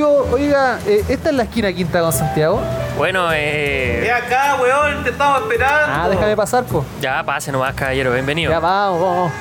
Oiga, eh, ¿esta es la esquina quinta con Santiago? Bueno, eh. Es acá, weón, te estamos esperando. Ah, déjame pasar, po. Ya, pase nomás, caballero, bienvenido. Ya, vamos, vamos.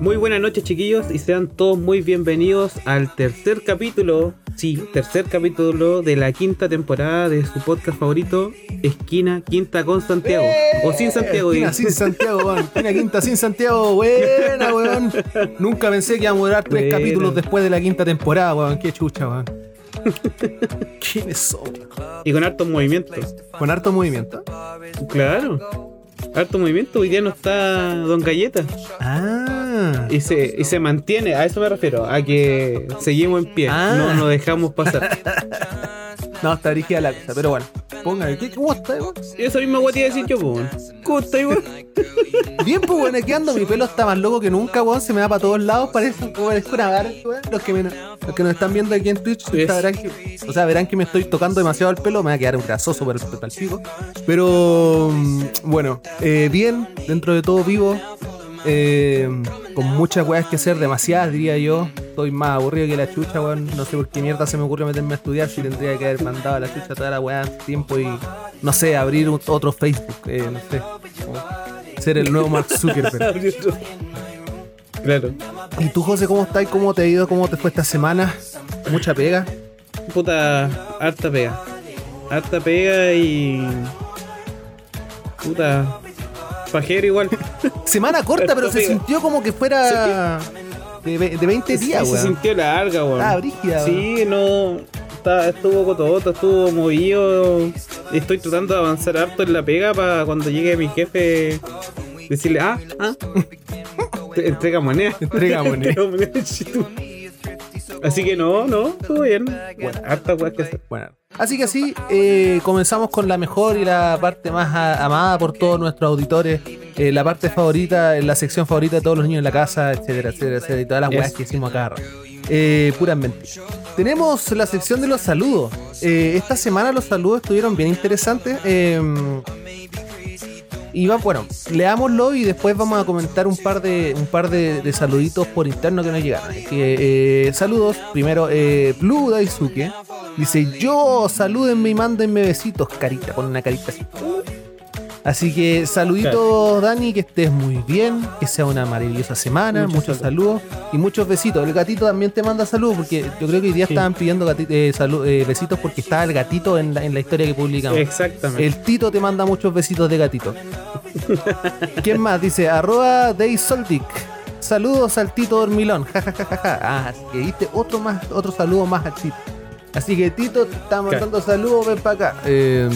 Muy buenas noches, chiquillos, y sean todos muy bienvenidos al tercer capítulo, sí, tercer capítulo de la quinta temporada de su podcast favorito, Esquina Quinta con Santiago. O sin Santiago, Esquina sin Santiago, weón. Esquina quinta sin Santiago, buena, weón. Nunca pensé que íbamos a durar tres Buena. capítulos después de la quinta temporada, weón. Qué chucha, weón. ¿Quiénes son? Y con hartos movimientos. Con harto movimiento. Claro. Harto movimiento, hoy día no está Don Galleta. Ah. Y se, y se mantiene, a eso me refiero, a que seguimos en pie, Ah. no nos dejamos pasar. No, está dirigida la cosa, pero bueno. Póngale, ¿qué, ¿cómo está, weón? Y esa misma guay te iba a decir yo, weón. ¿Cómo estás, weón? Bien, pues, weón, aquí ando. Mi pelo está más loco que nunca, weón. Se me va para todos lados. Parece, parece una barra, weón. Los que, me- los que nos están viendo aquí en Twitch Es. verán que, o sea, verán que me estoy tocando demasiado el pelo. Me va a quedar un grasoso para el, para el pico. Pero, mm, bueno, eh, bien, dentro de todo vivo. Eh, con muchas weas que hacer, demasiadas diría yo. Estoy más aburrido que la chucha, weón. No sé por qué mierda se me ocurre meterme a estudiar si tendría que haber mandado a la chucha toda la de tiempo y, no sé, abrir un- otro Facebook, eh, no sé. ser el nuevo Mark Zuckerberg. claro. ¿Y tú, José, cómo estás? ¿Cómo te ha ido? ¿Cómo te fue esta semana? ¿Mucha pega? Puta, harta pega. Harta pega y. Puta. Pajero igual. Semana corta, pero se sintió como que fuera de, de 20 Sí, días, se weón. sintió larga, weón. Ah, brígida, Sí, no. está- estuvo cototo, estuvo movido. Estoy tratando de avanzar harto en la pega para cuando llegue mi jefe decirle, ah, ah. Entrega moneda. Entrega moneda. Entrega moneda. Así que no, no, estuvo bien. Bueno, harta weas que hacer. Bueno, así que así eh, comenzamos con la mejor y la parte más amada por todos nuestros auditores, eh, la parte favorita, la sección favorita de todos los niños en la casa, etcétera, etcétera, etcétera, y todas las weas que hicimos acá. Eh, puras mentiras. Tenemos la sección de los saludos. Eh, esta semana los saludos estuvieron bien interesantes. Y va, bueno, leámoslo y después vamos a comentar un par de un par de, saluditos por interno que nos llegaron. Eh, saludos. Primero, eh, Blue Daisuke dice: Yo, salúdenme y mándenme besitos. Carita, pone una carita así. Así que saluditos, Dani, que estés muy bien, que sea una maravillosa semana, Muchos muchos, saludos. y muchos besitos. El gatito también te manda saludos, porque yo creo que hoy día Sí. estaban pidiendo gati- eh, salu- eh, besitos porque estaba el gatito en la, en la historia que publicamos. Exactamente. El Tito te manda muchos besitos de gatito. ¿Quién más? Dice, arroba Daysoldic. Saludos al Tito Dormilón. Ja, ja, ja, ja, ja. Ah, así que viste otro más, otro saludo más al Tito. Así que Tito te está mandando saludos, ven para acá. Eh,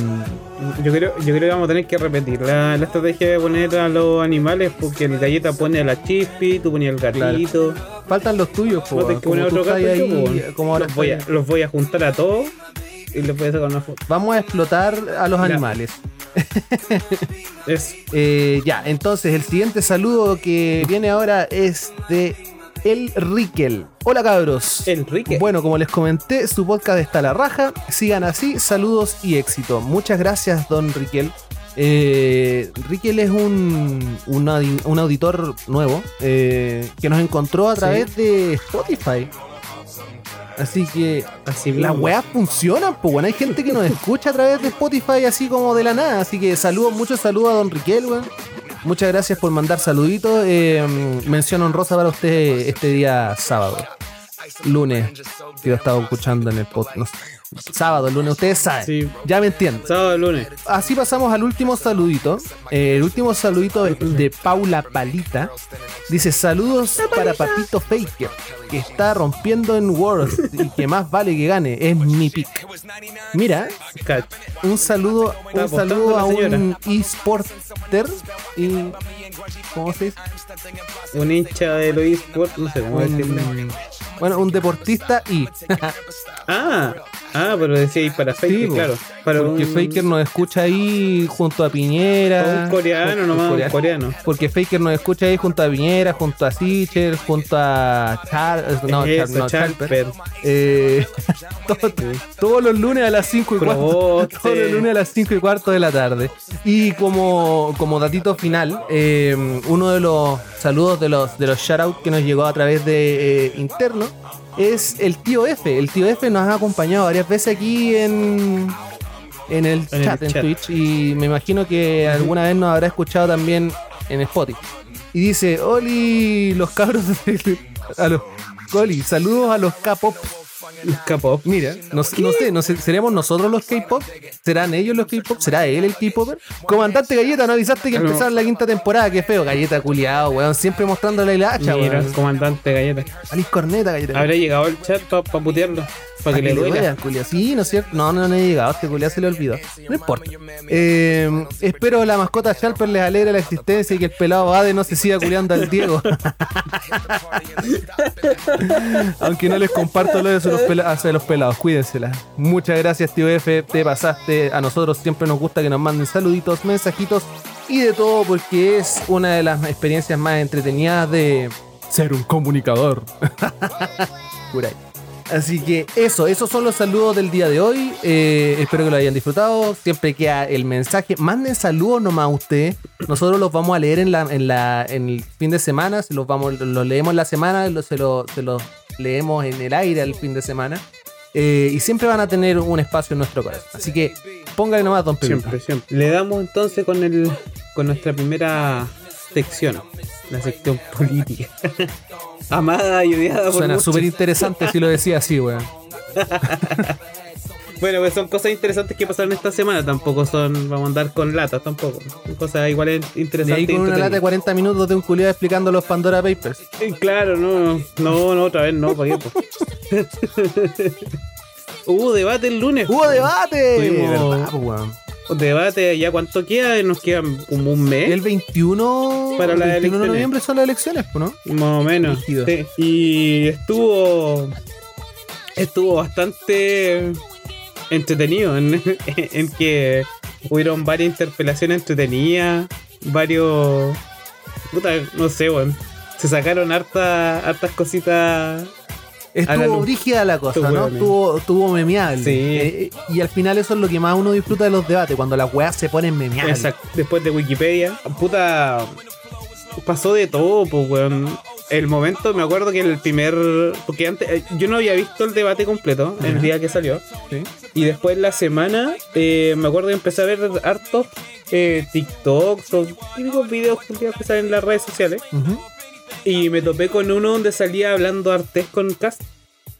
Yo creo, yo creo que vamos a tener que repetir la, la estrategia de poner a los animales porque el galleta pone a la chispi, tú ponías el gatito. faltan los tuyos, po, tenés que poner otro gato ahí, yo, bueno. como ahora los, voy a, los voy a juntar a todos y les voy a sacar una foto. Vamos a explotar a los Ya. animales. Es Eh, ya, entonces el siguiente saludo que viene ahora es de El Riquel. Hola cabros. Enrique. Bueno, como les comenté, su podcast está a la raja. Sigan así, saludos y éxito. Muchas gracias, don Riquel. Eh, Riquel es un, un, audi- un auditor nuevo eh, que nos encontró a través de Spotify. Así que Así las mismo. weas funcionan, pues bueno, hay gente que nos escucha a través de Spotify así como de la nada. Así que saludos, muchos saludos a don Riquel, weón. Muchas gracias por mandar saluditos. Eh, mención honrosa para usted este día sábado. Lunes, que lo estaba escuchando en el podcast. no sábado, lunes, ustedes saben. Sí. Ya me entienden. Sábado, lunes. Así pasamos al último saludito. Eh, el último saludito de Paula Palita. Dice saludos para Patito Faker, que está rompiendo en World y que más vale que gane. Es mi pick. Mira, un saludo, un saludo a un esporter y ¿cómo se dice? Un hincha de los eSports, no sé cómo decirle. Bueno, un deportista y. Ah, Ah, pero decía para Faker, Sí, claro. Para Porque un, Faker nos escucha ahí junto a Piñera. un coreano Un nomás, un coreano. coreano. Porque Faker nos escucha ahí junto a Piñera, junto a Sicher, junto a Char, no, Char- Eso, no, Charper. Charper. Eh, todo- todos los lunes a las 5 y cuarto. Todos los lunes a las 5 y cuarto de la tarde. Y como, como datito final, eh, uno de los saludos de los, de los shoutouts que nos llegó a través de eh, interno es el tío F. El tío F nos ha acompañado varias veces aquí en, en el En el chat, en chat. Twitch. Y me imagino que alguna vez nos habrá escuchado también en Spotify. Y dice, Oli, los cabros de... A los, Oli, saludos a los K-pop. K-pop. Mira, no, sé- no sé, no sé, ¿seremos nosotros los K-pop? ¿Serán ellos los K-pop? ¿Será él el K-popper? Comandante Galleta, ¿no avisaste que empezaba la quinta temporada? Qué feo, Galleta culiado, weón. Siempre mostrándole la hacha, Mira, weón. comandante Galleta. Alice Corneta, Galleta. Habrá llegado al chat para putearlo. Para que le duela. Sí, ¿no es cierto? No, no, no he llegado. Este culiao se le olvidó. No importa. Eh, espero la mascota Sharper les alegre la existencia y que el pelado Ade no se siga culiando al Diego. Aunque no les comparto lo de los, los pelados. Cuídensela. Muchas gracias, tío F. Te pasaste. A nosotros siempre nos gusta que nos manden saluditos, mensajitos y de todo porque es una de las experiencias más entretenidas de ser un comunicador. Así que eso, esos son los saludos del día de hoy. Eh, espero que lo hayan disfrutado. Siempre queda el mensaje. Manden saludos nomás a ustedes. Nosotros los vamos a leer en, la, en, la, en el fin de semana. Se los, vamos, los leemos la semana. se, lo- se los leemos en el aire el fin de semana. Eh, y siempre van a tener un espacio en nuestro corazón. Así que póngale nomás, don Pedro. Siempre, siempre. Le damos entonces con el con nuestra primera sección, la sección política. Amada y odiada por Suena súper interesante si lo decía así, weón. Bueno, pues son cosas interesantes que pasaron esta semana. Tampoco son, vamos a andar con latas tampoco. Cosas igual Y interesantes. ahí con y una lata de entretenidas. 40 minutos de un culiado explicando los Pandora Papers. Claro, no, no, no, otra vez no, ¿para qué? Hubo debate el lunes. ¡Hubo debate! Tuvimos- ¿Verdad, po, weón? Debate, ¿ya cuánto queda? Nos quedan como un mes. El 21, Para el las 21 de noviembre son las elecciones, ¿no? Más o menos. Sí. Y estuvo. Estuvo bastante entretenido en, en que hubieron varias interpelaciones entretenidas, varios. Puta, no sé, weón. Se sacaron harta, hartas cositas. Estuvo luz. brígida la cosa, ¿no? Estuvo, estuvo memeable. Sí. Eh, y al final eso es lo que más uno disfruta de los debates, cuando las weas se ponen memeables. Exacto. Después de Wikipedia. Puta. Pasó de todo, pues, weón. El momento, me acuerdo que el primer. Porque antes. eh, Yo no había visto el debate completo el día que salió. Sí. Y después la semana, eh, me acuerdo que empecé a ver hartos eh, TikToks o típicos videos que salen en las redes sociales. Ujú. Y me topé con uno donde salía hablando Artés con Cast.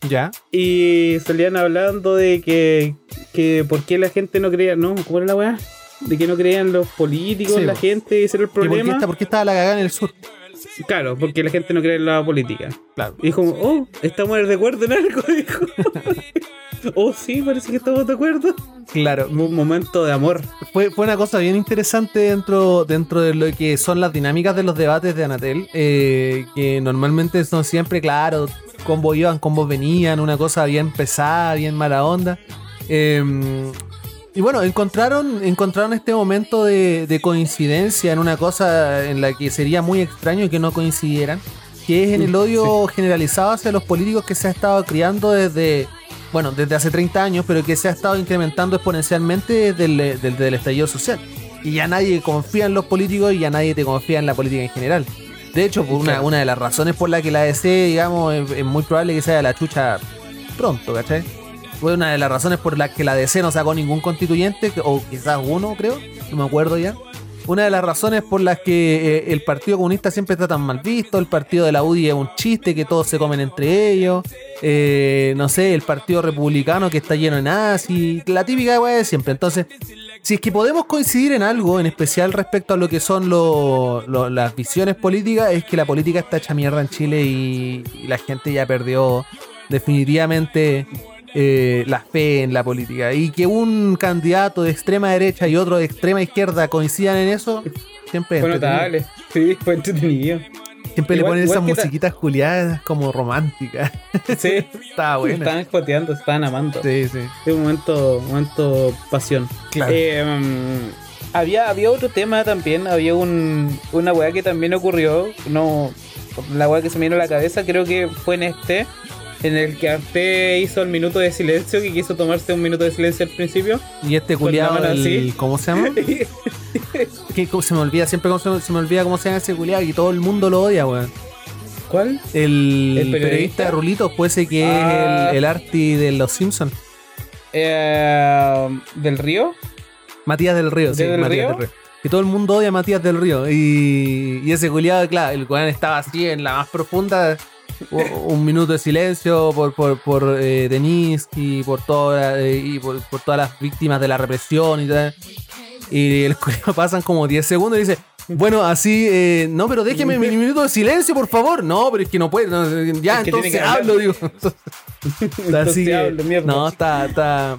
Ya. Y salían hablando de que, que por qué la gente no creía, ¿no? ¿Cómo era la weá? De que no creían los políticos, Sí, la gente, ese era el ¿Que ¿Por qué, problema. está- por qué estaba la cagada en el sur? Claro, porque la gente no cree en la política. Claro. Y dijo, oh, estamos de acuerdo en algo, dijo. oh, sí, parece que estamos de acuerdo. Claro. Un momento de amor. Fue, fue una cosa bien interesante dentro, dentro de lo que son las dinámicas de los debates de Anatel, eh, que normalmente son siempre, claro, combos iban, combos venían, una cosa bien pesada, bien mala onda. Eh, y bueno, encontraron, encontraron este momento de, de coincidencia en una cosa en la que sería muy extraño que no coincidieran, que es en el odio generalizado hacia los políticos que se ha estado criando desde, bueno, desde hace 30 años, pero que se ha estado incrementando exponencialmente desde el, desde el estallido social. Y ya nadie confía en los políticos y ya nadie te confía en la política en general. De hecho, por una, Claro. una de las razones por la que la DC, digamos, es, es muy probable que sea la chucha pronto, ¿cachai? Fue una de las razones por las que la DC no sacó ningún constituyente, o quizás uno, creo, no me acuerdo ya. Una de las razones por las que eh, el Partido Comunista siempre está tan mal visto, el Partido de la UDI es un chiste, que todos se comen entre ellos, eh, no sé, el Partido Republicano que está lleno de nazis, la típica weá de siempre. Entonces, si es que podemos coincidir en algo, en especial respecto a lo que son lo- las visiones políticas, es que la política está hecha mierda en Chile y la gente ya perdió definitivamente eh, la fe en la política. Y que un candidato de extrema derecha y otro de extrema izquierda coincidan en eso, siempre es Fue notable. Sí, fue entretenido. Siempre Igual- le ponen esas que ta- musiquitas juliadas como románticas. Sí, Estaba buena. estaban joteando, estaban amando. Sí, sí. Es un momento, un momento pasión. Claro. Eh, había, había otro tema también, había un, una weá que también ocurrió, no, la weá que se me vino a la cabeza, creo que fue en este, en el que Arte hizo el minuto de silencio, que quiso tomarse un minuto de silencio al principio. Y este culiado, el, ¿cómo se llama? que se me olvida, siempre se, se me olvida cómo se llama ese culiado y todo el mundo lo odia, weón. ¿Cuál? El, ¿El periodista? de Rulitos, puede ser que Ah. es el, el Arti de los Simpsons. Eh, ¿Del río? Matías del Río, sí, ¿Del Matías Río? del Río. Que todo el mundo odia a Matías del Río. Y, y ese culiado, claro, el weón estaba así en la más profunda. Un minuto de silencio por, por, por eh, Denise y por, toda, eh, y por, por todas las víctimas de la represión y tal. Y el culiado pasan como 10 segundos y dice, bueno, así, eh, no, pero déjeme mi minuto de silencio, por favor. No, pero es que no puede. no, ya, Es entonces que hablo, digo. Está Entonces así que- hablo, mierda. no, está, está.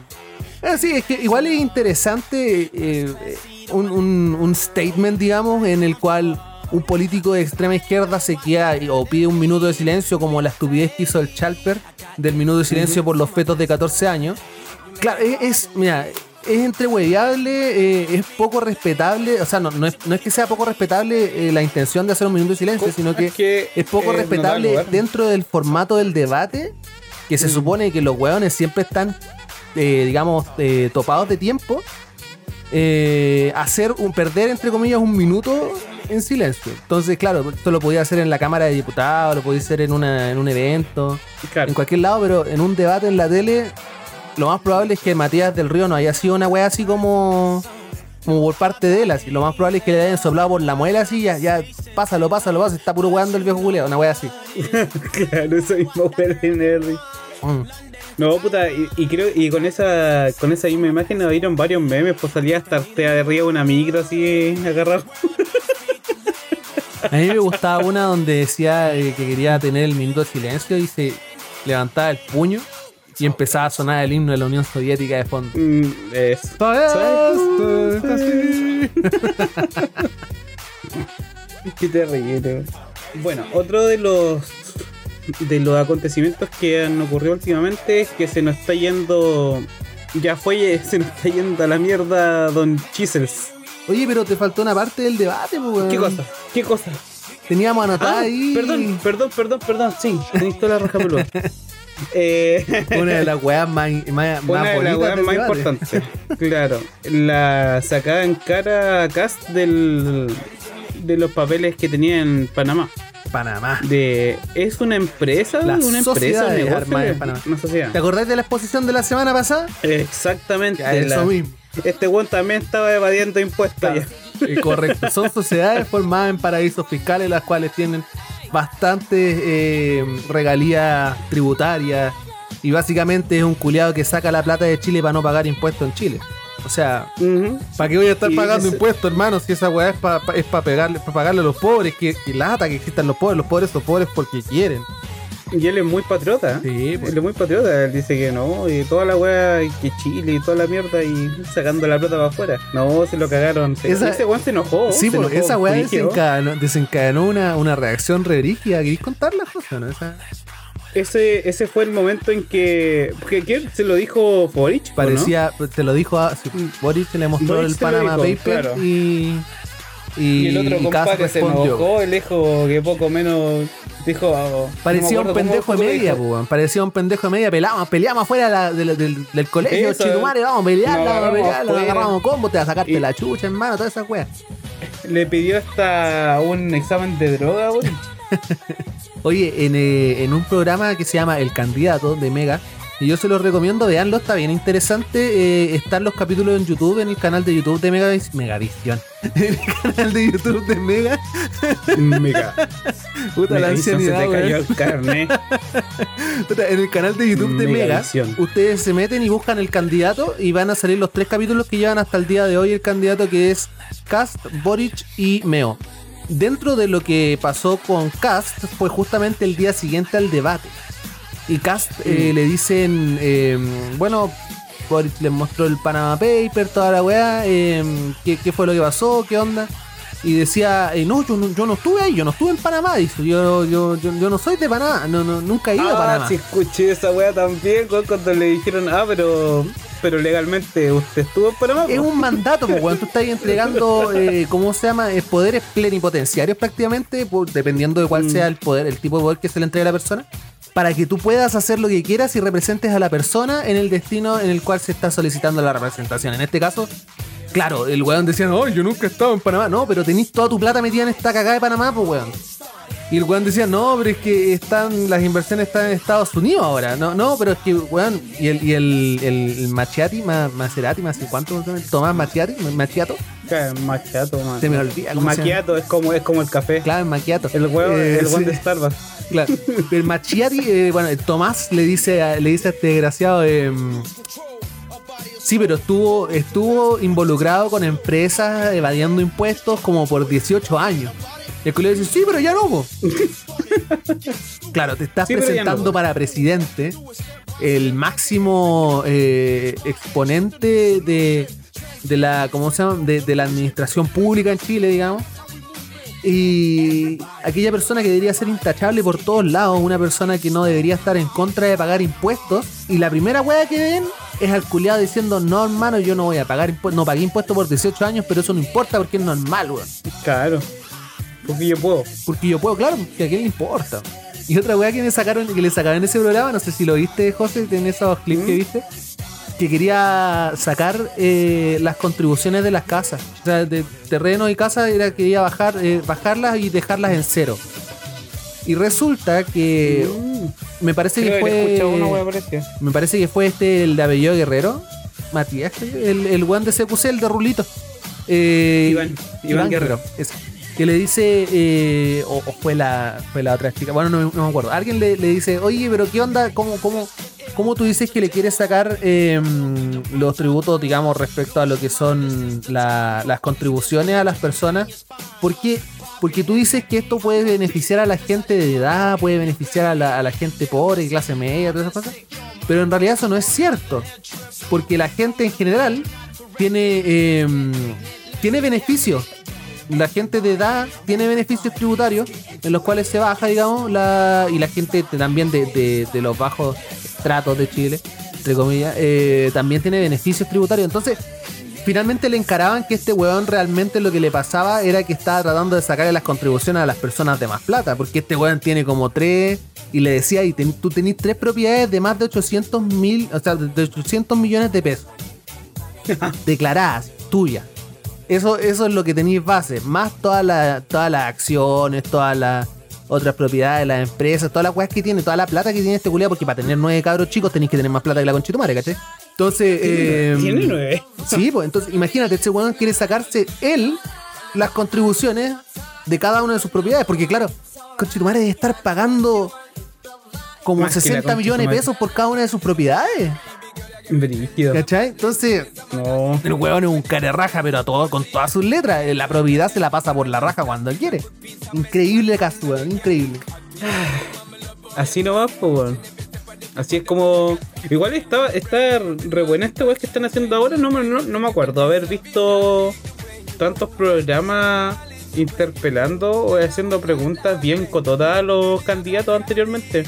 Ah, sí, es que igual es interesante eh, eh, un, un- un statement, digamos, en el cual un político de extrema izquierda se queda o pide un minuto de silencio, como la estupidez que hizo el Chalper del minuto de silencio por los fetos de 14 años. Claro, es, es- mira, es entrehueviable, eh, es poco respetable, o sea, no, no, es, no es que sea poco respetable eh, la intención de hacer un minuto de silencio, sino que Es que, es poco eh, respetable dentro del formato del debate, que se supone que los hueones siempre están, eh, digamos, eh, topados de tiempo, eh, hacer un perder, entre comillas, un minuto en silencio. Entonces, claro, esto lo podía hacer en la Cámara de Diputados, lo podía hacer en, una, en un evento, Claro. en cualquier lado, pero en un debate en la tele, lo más probable es que Matías del Río no haya sido una wea así como como por parte de él, así. Lo más probable es que le hayan soplado por la muela así, ya, ya, pásalo, pásalo, pásalo, está puro weando el viejo culiao, una wea así. claro, eso mismo fue de Nerdy. Mm. No, puta, y, y creo, y con esa, con esa misma imagen nos dieron varios memes, pues salía hasta Artea de arriba una micro así agarrado. A mí me gustaba una donde decía eh, que quería tener el minuto de silencio y se levantaba el puño y empezaba a sonar el himno de la Unión Soviética de fondo. Mm, es. Qué terrible. Bueno, otro de los de los acontecimientos que han ocurrido últimamente es que se nos está yendo. Ya fue, se nos está yendo a la mierda Don Chisels. Oye, pero te faltó una parte del debate, weón. ¿Qué cosa? ¿Qué cosa? Teníamos anotada Ah, ahí. perdón, perdón, perdón, perdón. Sí, tenéis toda la raja peluda. Eh, Una de las weas más, más, más Una de las weas más importantes. Claro. La sacada en cara a Cast del, de los papeles que tenía en Panamá. Panamá. De, ¿Es una empresa? La ¿Una empresa? sociedad ¿Un de negocio? armas en Panamá. Una sociedad. ¿Te acordás de la exposición de la semana pasada? Exactamente. Ya, eso la- mismo. Este weón también estaba evadiendo impuestos. ya. Correcto. Son sociedades formadas en paraísos fiscales, las cuales tienen bastantes eh, regalías tributarias. Y básicamente es un culiado que saca la plata de Chile para no pagar impuestos en Chile. O sea. ¿para qué voy a estar Y pagando ese- impuestos, hermano? Si esa weá es para es pa pegarle, pa pagarle a los pobres, que, que lata que existan los pobres. Los pobres son pobres porque quieren. Y él es muy patriota. Sí, pues. Él es muy patriota. Él dice que no, y toda la weá, y que Chile y toda la mierda, y sacando la plata para afuera. No, se lo cagaron. Se- Esa- ese weón se enojó. Sí, se pues enojó, esa weá desencadenó, desencadenó una, una reacción re brígida. ¿Queréis contar las cosas, no? Esa- Ese, ese fue el momento en que. ¿quién se lo dijo Boric? ¿o no? Parecía, te lo dijo a sí, Boric, le mostró Boric el Panama dijo, Paper claro. y, y, Y el otro compadre se enojó, él dijo que poco menos. Dijo. no me Parecía un acuerdo pendejo cómo- de media, pues, weón. parecía un pendejo de media, peleamos, peleamos afuera de del, colegio, Eso, chitumare, vamos a pelear, vamos a agarramos pelear, agarramos combo, te vas a sacarte Y- la chucha, hermano, todas esas weas. Le pidió hasta un examen de droga, Boric. Oye, en, eh, en un programa que se llama El Candidato de Mega, y yo se los recomiendo, veanlo, está bien interesante. eh, están los capítulos en YouTube, en el canal de YouTube de Mega Megavisión. En el canal de YouTube de Mega. Mega. Puta la ancianidad, se te cayó weón. el carnet. Puta, En el canal de YouTube de Mega, ustedes se meten y buscan el candidato y van a salir los tres capítulos que llevan hasta el día de hoy el candidato que es Cast, Boric y Meo. Dentro de lo que pasó con Cast fue justamente el día siguiente al debate. Y Cast eh, le dicen, eh, bueno, Boric les mostró el Panama Paper, toda la weá, eh, ¿qué, qué fue lo que pasó? ¿Qué onda? y decía, eh, no, yo no, yo no estuve ahí, yo no estuve en Panamá, dice, yo, yo, yo, yo no soy de Panamá, no, no, nunca he ido a Ah, Panamá. sí escuché esa weá también, cuando le dijeron, ah, pero, pero legalmente usted estuvo en Panamá. Es po?" un mandato, pues, cuando tú estás entregando, eh, ¿cómo se llama? Eh, poderes plenipotenciarios prácticamente, por- dependiendo de cuál Mm. sea el poder, el tipo de poder que se le entregue a la persona, para que tú puedas hacer lo que quieras y representes a la persona en el destino en el cual se está solicitando la representación. En este caso, claro, el weón decía, no, yo nunca he estado en Panamá. No, pero tenés toda tu plata metida en esta cagada de Panamá, pues, weón. Y el weón decía, no, pero es que están, las inversiones están en Estados Unidos ahora. No, no, pero es que, weón, y el, y el, el, Machiati, ma, Maserati, más ¿cuánto? Tomás Machiati, Machiato, Maquiato, man. se me olvida. Maquiato es como, es como el café. Claro, el Machiato. El huevo, Eh, el huevo sí, de Starbucks. claro. El Machiati, eh, bueno, Tomás le dice a, le dice a este desgraciado, eh, sí, pero estuvo, estuvo involucrado con empresas evadiendo impuestos como por 18 años. Y el culiao dice, sí, pero ya no, po". Claro, te estás Sí, presentando no. para presidente, el máximo eh, exponente de, de la, ¿cómo se llama? De, de la administración pública en Chile, digamos. Y aquella persona que debería ser intachable por todos lados, una persona que no debería estar en contra de pagar impuestos. Y la primera wea que ven es al culiado diciendo, no hermano, yo no voy a pagar impuestos, no pagué impuestos por 18 años, pero eso no importa porque es normal, weón. Claro. Porque yo puedo. Porque yo puedo, claro, que a quién le importa. Y otra weá que me sacaron, que le sacaron en ese programa, no sé si lo viste, José, en esos clips que ¿Mm? viste, que quería sacar eh, las contribuciones de las casas. O sea, de terreno y casa era quería bajar, eh, bajarlas y dejarlas en cero. Y resulta que Mm. me parece Creo que fue. parecida. Me parece que fue este el de Abelló Guerrero. Matías, el, el weón de CQC, el de Rulito. Eh, Iván, Iván Guerrero. ese. Que le dice, eh, o, fue la fue la otra chica, bueno, no, me acuerdo. Alguien le, le dice, oye, pero ¿qué onda? ¿Cómo, cómo, cómo tú dices que le quieres sacar eh, los tributos, digamos, respecto a lo que son la- las contribuciones a las personas? ¿Por qué? Porque tú dices que esto puede beneficiar a la gente de edad, puede beneficiar a la, a la gente pobre, clase media, todas esas cosas. Pero en realidad eso no es cierto. Porque la gente en general tiene, eh, tiene beneficios. La gente de edad tiene beneficios tributarios en los cuales se baja, digamos, la, y la gente también de los bajos tratos de Chile, entre comillas, eh, también tiene beneficios tributarios. Entonces, finalmente le encaraban que este weón realmente lo que le pasaba era que estaba tratando de sacarle las contribuciones a las personas de más plata, porque este weón tiene como tres, y le decía, y ten- tú tenés tres propiedades de más de 800 mil, o sea, de 800 millones de pesos declaradas, tuyas. Eso, eso es lo que tenéis base, más todas las todas las acciones, todas las otras propiedades, las empresas, todas las weas que tiene, toda la plata que tiene este culiado, porque para tener nueve cabros chicos tenéis que tener más plata que la conchetumare, ¿cachai? Entonces, eh, Tiene nueve. Sí, pues entonces imagínate, este weón quiere sacarse él las contribuciones de cada una de sus propiedades, porque claro, Conchetumare debe estar pagando como Más que la 60 millones de pesos por cada una de sus propiedades, Brígido. ¿cachai? Entonces, No. el weón es un raja, pero a todo, con todas sus letras, Eh, la propiedad se la pasa por la raja cuando quiere. Increíble caso, weón, increíble. Así no va, pues, weón. Así es como. Igual está, está re buena esta weá que están haciendo ahora. No, me- no, no me acuerdo haber visto tantos programas interpelando o haciendo preguntas bien cototas a los candidatos anteriormente.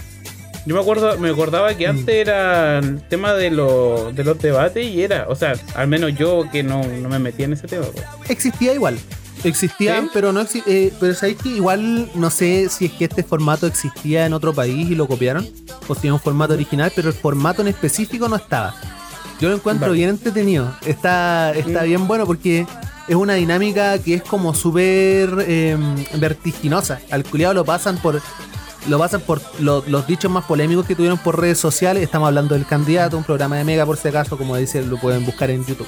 Yo me acuerdo, me acordaba que antes era el tema de, los de los debates y era, o sea, al menos yo que no, no me metía en ese tema. pues. Existía igual. Existían, ¿Sí? pero no eh, pero sabéis que igual no sé si es que este formato existía en otro país y lo copiaron, o si es un formato original, pero el formato en específico no estaba. Yo lo encuentro Vale. bien entretenido. Está, está Mm. bien bueno porque es una dinámica que es como súper eh, vertiginosa. Al culiado lo pasan por. Lo pasan por lo- los dichos más polémicos que tuvieron por redes sociales. Estamos hablando del candidato, un programa de Mega por si acaso, como dice, lo pueden buscar en YouTube.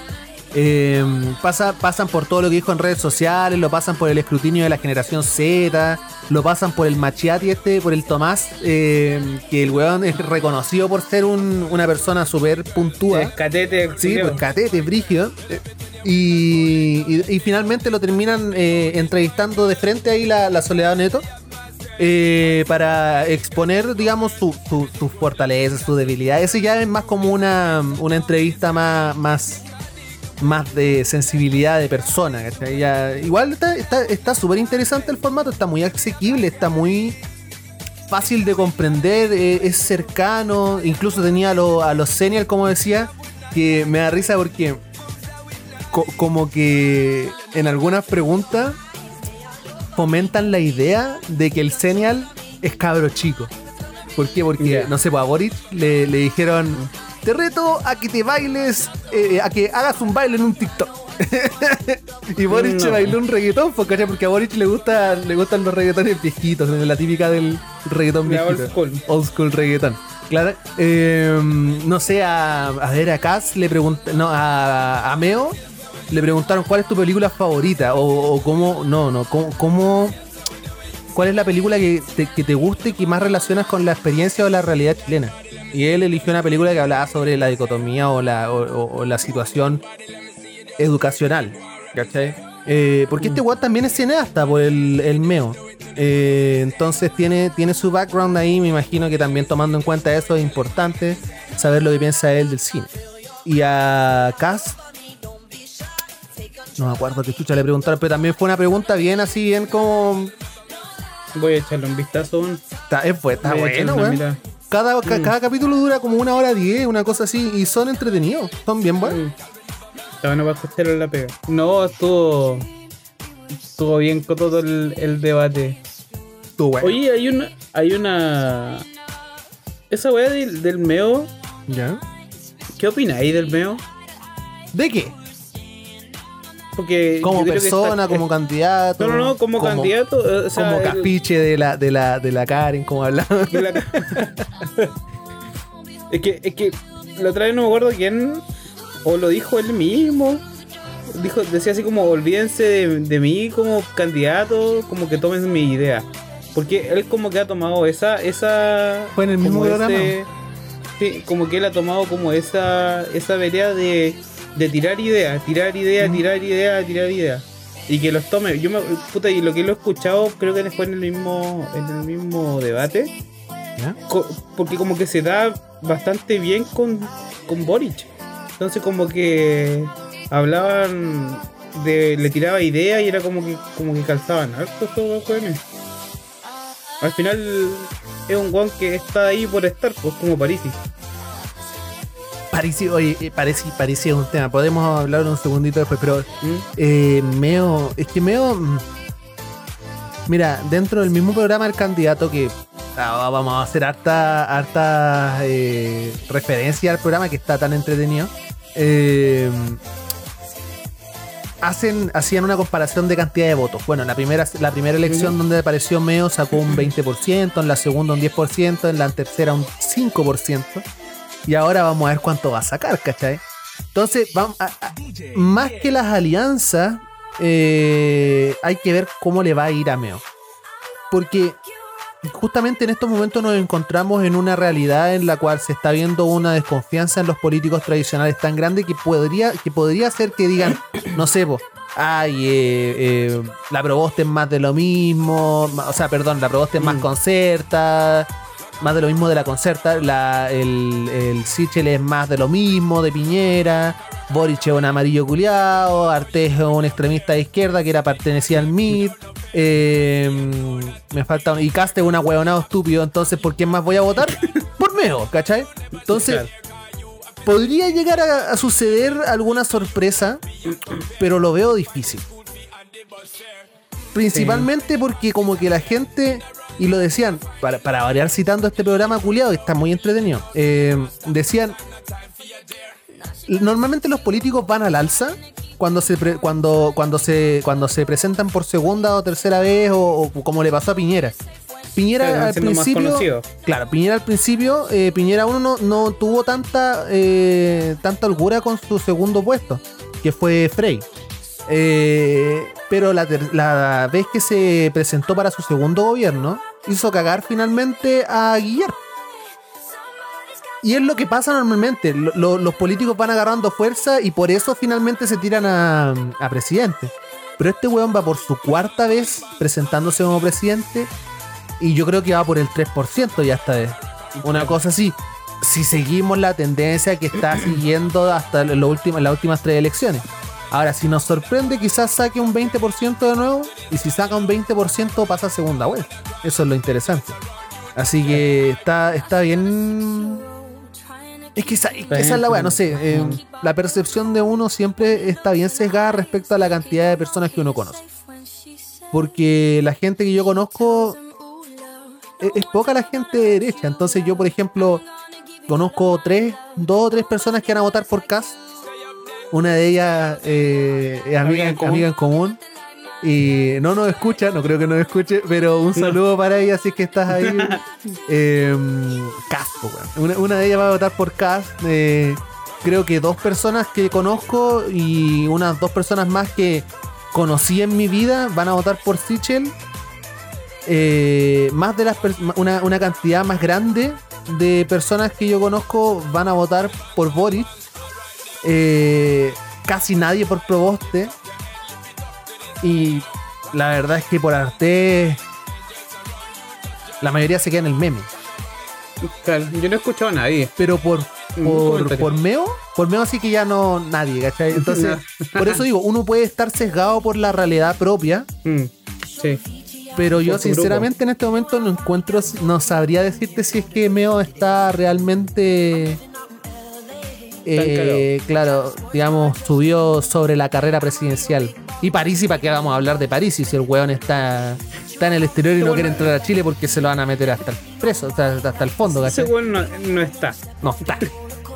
Eh, pasa, pasan por todo lo que dijo en redes sociales, lo pasan por el escrutinio de la generación Z, lo pasan por el machiati este, por el Tomás, eh, que el weón es reconocido por ser un- una persona súper puntúa. Es catete, Sí, pues catete, brígido. Y, y- y finalmente lo terminan eh, entrevistando de frente ahí la, la Soledad Neto. Eh, para exponer, digamos, su- su- sus fortalezas, sus debilidades. Ese ya es más como una, una entrevista más, más, más de sensibilidad de persona. igual está súper está, súper interesante el formato, está muy asequible, está muy fácil de comprender, eh, es cercano, incluso tenía a, lo- a los senior, como decía, que me da risa porque co- como que en algunas preguntas fomentan la idea de que el senior es cabro chico. ¿Por qué? Porque, no sé, pues a Boric le, le dijeron, te reto a que te bailes, eh, a que hagas un baile en un TikTok. y Boric No. bailó un reggaetón, ¿cachai? porque a Boric le, gusta, le gustan los reggaetones viejitos, la típica del reggaetón La viejito. old school. Old school reggaetón. Claro. Eh, no sé, a, a ver, a Cass le preguntaron, no, a, a Meo le preguntaron cuál es tu película favorita o, o cómo, no, no, cómo, cómo- cuál es la película que te, que te guste y que más relacionas con la experiencia o la realidad chilena. Y él eligió una película que hablaba sobre la dicotomía o la, o, la situación educacional. ¿Cachai? Eh, porque este weón también es cineasta por el, el Meo. Eh, entonces tiene, tiene su background ahí, me imagino que también tomando en cuenta eso es importante saber lo que piensa él del cine. Y a Cass, no me acuerdo qué chucha le preguntaron, pero también fue una pregunta bien así, bien como... Voy a echarle un vistazo. Está, es, fue- está bueno, weón. Cada, ca- Mm. cada capítulo dura como una hora diez, una cosa así, y son entretenidos, son bien buenos. Mm. Está bueno para escucharlo en la pega. No, estuvo. Estuvo bien con todo el, el debate. Estuvo bueno. Oye, hay una. Hay una. Esa weá del, del meo. ¿Ya? ¿Qué opináis del meo? ¿De qué? Porque. Como persona, está- como candidato. No, no, no, como, candidato. O sea, como el- capiche de la, de la, de la Karen, como hablaba. es que, es que la otra vez no me acuerdo quién, o lo dijo él mismo. Dijo, decía así como, olvídense de, de mí como candidato, como que tomen mi idea. Porque él como que ha tomado esa, esa. Fue en el mismo programa. ese- sí, como que él ha tomado como esa, esa vereda de, de tirar ideas, tirar ideas, Mm. tirar ideas, tirar ideas. Y que los tome. Yo me, puta, y lo que lo he escuchado, creo que fue en el mismo, en el mismo debate ¿Ya? co- porque como que se da bastante bien con, con Boric. Entonces como que hablaban de le tiraba ideas y era como que como que calzaban harto esos jóvenes. Al final es un guan que está ahí por estar, pues como Parisi. Parisi, oye, eh, es un tema. Podemos hablar un segundito después, pero ¿Mm? eh, Meo, es que Meo. mm, Mira, dentro del mismo programa, el candidato que. ah, vamos a hacer harta, harta eh, referencia al programa que está tan entretenido. eh, hacen, hacían una comparación de cantidad de votos. Bueno, en la primera, la primera elección donde apareció Meo sacó un 20%, en la segunda un 10%, en la tercera un 5%. Y ahora vamos a ver cuánto va a sacar, ¿cachai? Entonces, vamos a- a- más que las alianzas, eh, hay que ver cómo le va a ir a Meo. Porque justamente en estos momentos nos encontramos en una realidad en la cual se está viendo una desconfianza en los políticos tradicionales tan grande que podría, que podría hacer que digan, no sé, po, ay, eh, eh, la Proboste es más de lo mismo, o sea, perdón, la Proboste es más Mm. concerta, más de lo mismo de la concerta, la, el, el Sichel es más de lo mismo, de Piñera, Boric es un amarillo culiado, Artés es un extremista de izquierda que era pertenecía al MIR, eh, me falta un- y Cast es un ahueonado estúpido, entonces ¿por quién más voy a votar? Por Meo, ¿cachai? Entonces, podría llegar a, a suceder alguna sorpresa, pero lo veo difícil. Principalmente porque como que la gente, y lo decían, para, para variar citando este programa culiado, está muy entretenido, eh, decían, normalmente los políticos van al alza cuando se pre- cuando cuando se cuando se presentan por segunda o tercera vez o, o como le pasó a Piñera. Piñera al principio. Claro, Piñera al principio, eh, Piñera uno no, no tuvo tanta eh, tanta holgura con su segundo puesto, que fue Frey. Eh, pero la, la vez que se presentó para su segundo gobierno, hizo cagar finalmente a Guillermo. Y es lo que pasa normalmente. lo- lo- los políticos van agarrando fuerza y por eso finalmente se tiran a, presidente. Pero este weón va por su cuarta vez presentándose como presidente y yo creo que va por el 3% ya esta vez. Una cosa así. si seguimos la tendencia que está siguiendo hasta las últimas tres elecciones. Ahora, si nos sorprende, quizás saque un 20% de nuevo. Y si saca un 20%, pasa segunda vuelta. Eso es lo interesante. Así que está, está bien. Es que esa, es la weá, no sé. eh, la percepción de uno siempre está bien sesgada respecto a la cantidad de personas que uno conoce. Porque la gente que yo conozco es, es poca la gente de derecha. Entonces, yo, por ejemplo, conozco tres, dos o tres personas que van a votar por CAS. Una de ellas eh, es amiga, Amiga en común. amiga en común. Y no nos escucha, no creo que nos escuche, pero un saludo para ella si es que estás ahí. eh, una, una de ellas va a votar por Cas. eh, creo que dos personas que conozco y unas dos personas más que conocí en mi vida van a votar por Sichel. Eh, más de las una, una cantidad más grande de personas que yo conozco van a votar por Boris. Eh, casi nadie por Proboste. Y la verdad es que por Arte la mayoría se queda en el meme. Claro, yo no he escuchado a nadie. Pero por, por, por Meo, por Meo sí que ya no nadie, ¿cachai? Entonces, por eso digo, uno puede estar sesgado por la realidad propia, Mm, sí. pero yo Por sinceramente en este momento no encuentro, no sabría decirte si es que Meo está realmente... eh, claro, digamos, subió sobre la carrera presidencial. Y París, ¿y para qué vamos a hablar de París si el weón está, está en el exterior y no Bueno. quiere entrar a Chile porque se lo van a meter hasta el preso, hasta, hasta el fondo, Ese weón no, no está. No, está.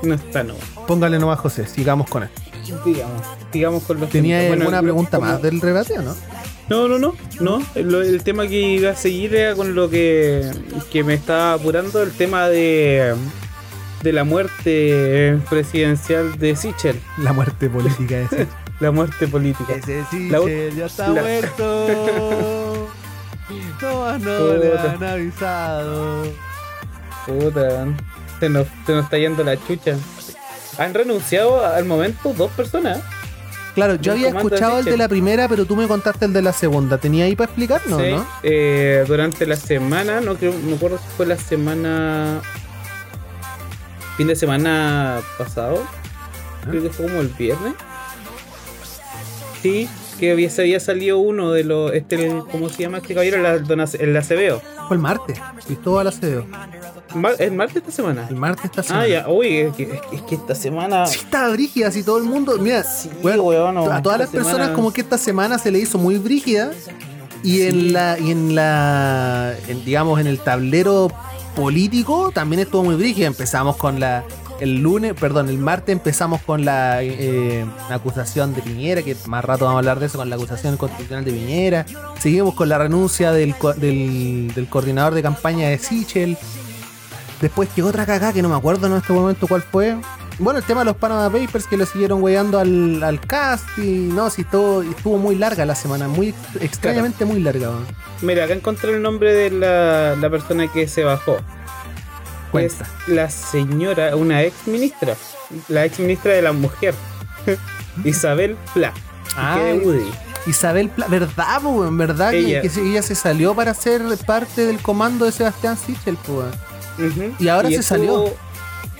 No está, no. Póngale nomás, José, sigamos con él. Digamos, digamos con los ¿Tenía alguna pregunta como- más del rebate o no? No, no, no, no. El, el tema que iba a seguir era con lo que, que me estaba apurando, el tema de, de la muerte presidencial de Sichel, La muerte política ese. la muerte política. Ese u- ya está la- muerto. No, no le han avisado. Puta, se nos, se nos está yendo la chucha. Han renunciado al momento dos personas. Claro, yo había de escuchado el de Sichel. la primera, pero tú me contaste el de la segunda. ¿Tenía ahí para explicarnos, Sí, no? eh, durante la semana, no creo, me acuerdo si fue la semana. Fin de semana pasado. Creo que fue como el viernes. Sí, que había, se había salido uno de los. Este, el- ¿Cómo se llama este caballero? La, el Acebeo. Fue el martes. Cristóbal Acevedo. Mar- ¿El martes esta semana? El martes esta semana. Ah, ya, uy, es que, es que- es que esta semana. Sí, estaba brígida, así todo el mundo. Mira, Sí, weón, no, a todas las personas semana- como que esta semana se le hizo muy brígida. Y en la, y en la, en, digamos, en el tablero político también estuvo muy brígida. Empezamos con la, el lunes, perdón, el martes empezamos con la eh, acusación de Piñera, que más rato vamos a hablar de eso, con la acusación constitucional de Piñera. Seguimos con la renuncia del, del, del coordinador de campaña de Sichel. Después llegó otra cagada que no me acuerdo en este momento cuál fue. Bueno, el tema de los Panama Papers que lo siguieron weyando al, al cast y no, si todo estuvo muy larga la semana, muy extrañamente muy larga. weón. Mira, acá encontré el nombre de la, la persona que se bajó. Cuenta. Es la señora, una ex ministra. La ex ministra de la mujer. Isabel Pla. Ah, que de Woody. Isabel, Pla- ¿verdad, po, weón? ¿Verdad que- Ella. que, se- ella se salió para ser parte del comando de Sebastián Sichel, po. Y ahora se salió.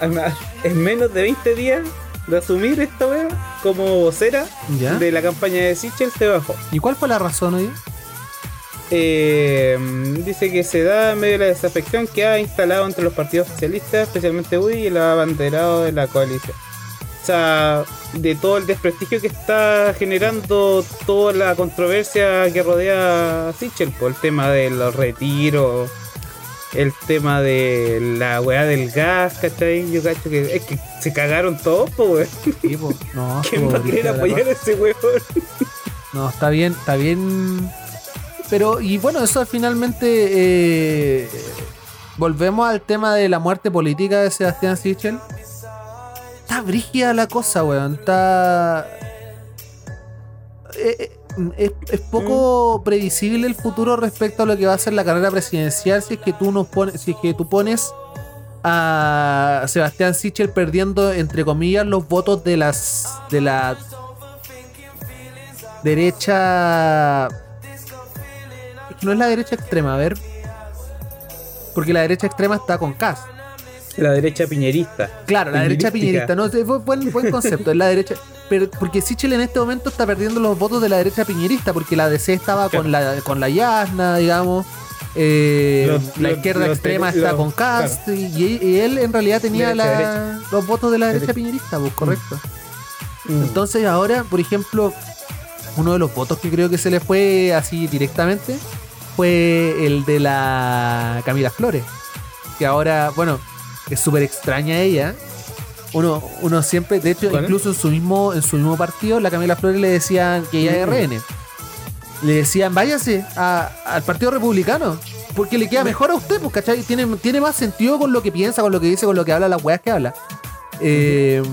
En menos de 20 días de asumir esta wea como vocera ¿Ya? de la campaña de Sichel se bajó. ¿Y cuál fue la razón hoy? Eh, dice que se da en medio de la desafección que ha instalado entre los partidos socialistas, especialmente UDI y el abanderado de la coalición. O sea, de todo el desprestigio que está generando toda la controversia que rodea a Sichel, por el tema de los retiros, el tema de la weá del gas, ¿cachai? Yo cacho que es que se cagaron todos, pues weón. Sí, po. No, ¿Quién va a querer apoyar a ese weón? No, está bien, está bien. Pero, y bueno, eso finalmente. eh, volvemos al tema de la muerte política de Sebastián Sichel. Está brígida la cosa, weón. Está. eh, eh, es, es poco previsible el futuro respecto a lo que va a ser la carrera presidencial si es que tú nos pones, si es que tú pones a Sebastián Sichel perdiendo entre comillas los votos de las de la derecha. Es que no es la derecha extrema, a ver. Porque la derecha extrema está con Cas. La derecha piñerista. Claro, la derecha piñerista. No, es bu- buen, buen concepto. Es la derecha. Pero porque Sichel en este momento está perdiendo los votos de la derecha piñerista, porque la DC estaba con la con la Yasna, digamos. eh, Los- la los- izquierda los extrema de- está los- con Cast y, y él en realidad tenía Derecha, la- derecha. los votos de la derecha Derecha. piñerista, pues correcto. Mm. Entonces ahora, por ejemplo, uno de los votos que creo que se le fue así directamente fue el de la Camila Flores. Que ahora, bueno, es súper extraña ella. Uno, uno siempre, de hecho, incluso en su mismo, en su mismo partido, la Camila Flores le decían que ella es Mm. RN. Le decían, váyase a- al Partido Republicano. Porque le queda mejor a usted, pues, ¿cachai? Tiene, tiene más sentido con lo que piensa, con lo que dice, con lo que habla, las weas que habla. Eh,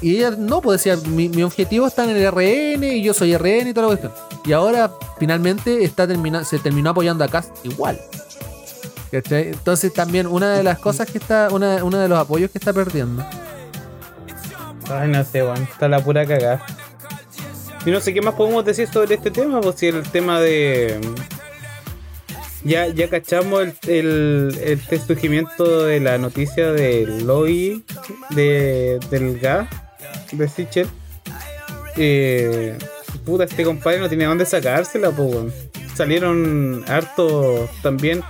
y ella no, pues decía, mi, mi objetivo está en el RN y yo soy RN y toda la cuestión. Y ahora finalmente está termina, se terminó apoyando a Cast igual. Entonces también una de las cosas que está, una, uno de los apoyos que está perdiendo. Ay, no sé, weón. Está la pura cagada. Y no sé qué más podemos decir sobre este tema, pues si el tema de. Ya, ya cachamos el, el, este surgimiento de la noticia del lobby de, del gas de Sichel. Eh, puta, este compadre no tenía dónde sacársela, pues. Salieron harto también.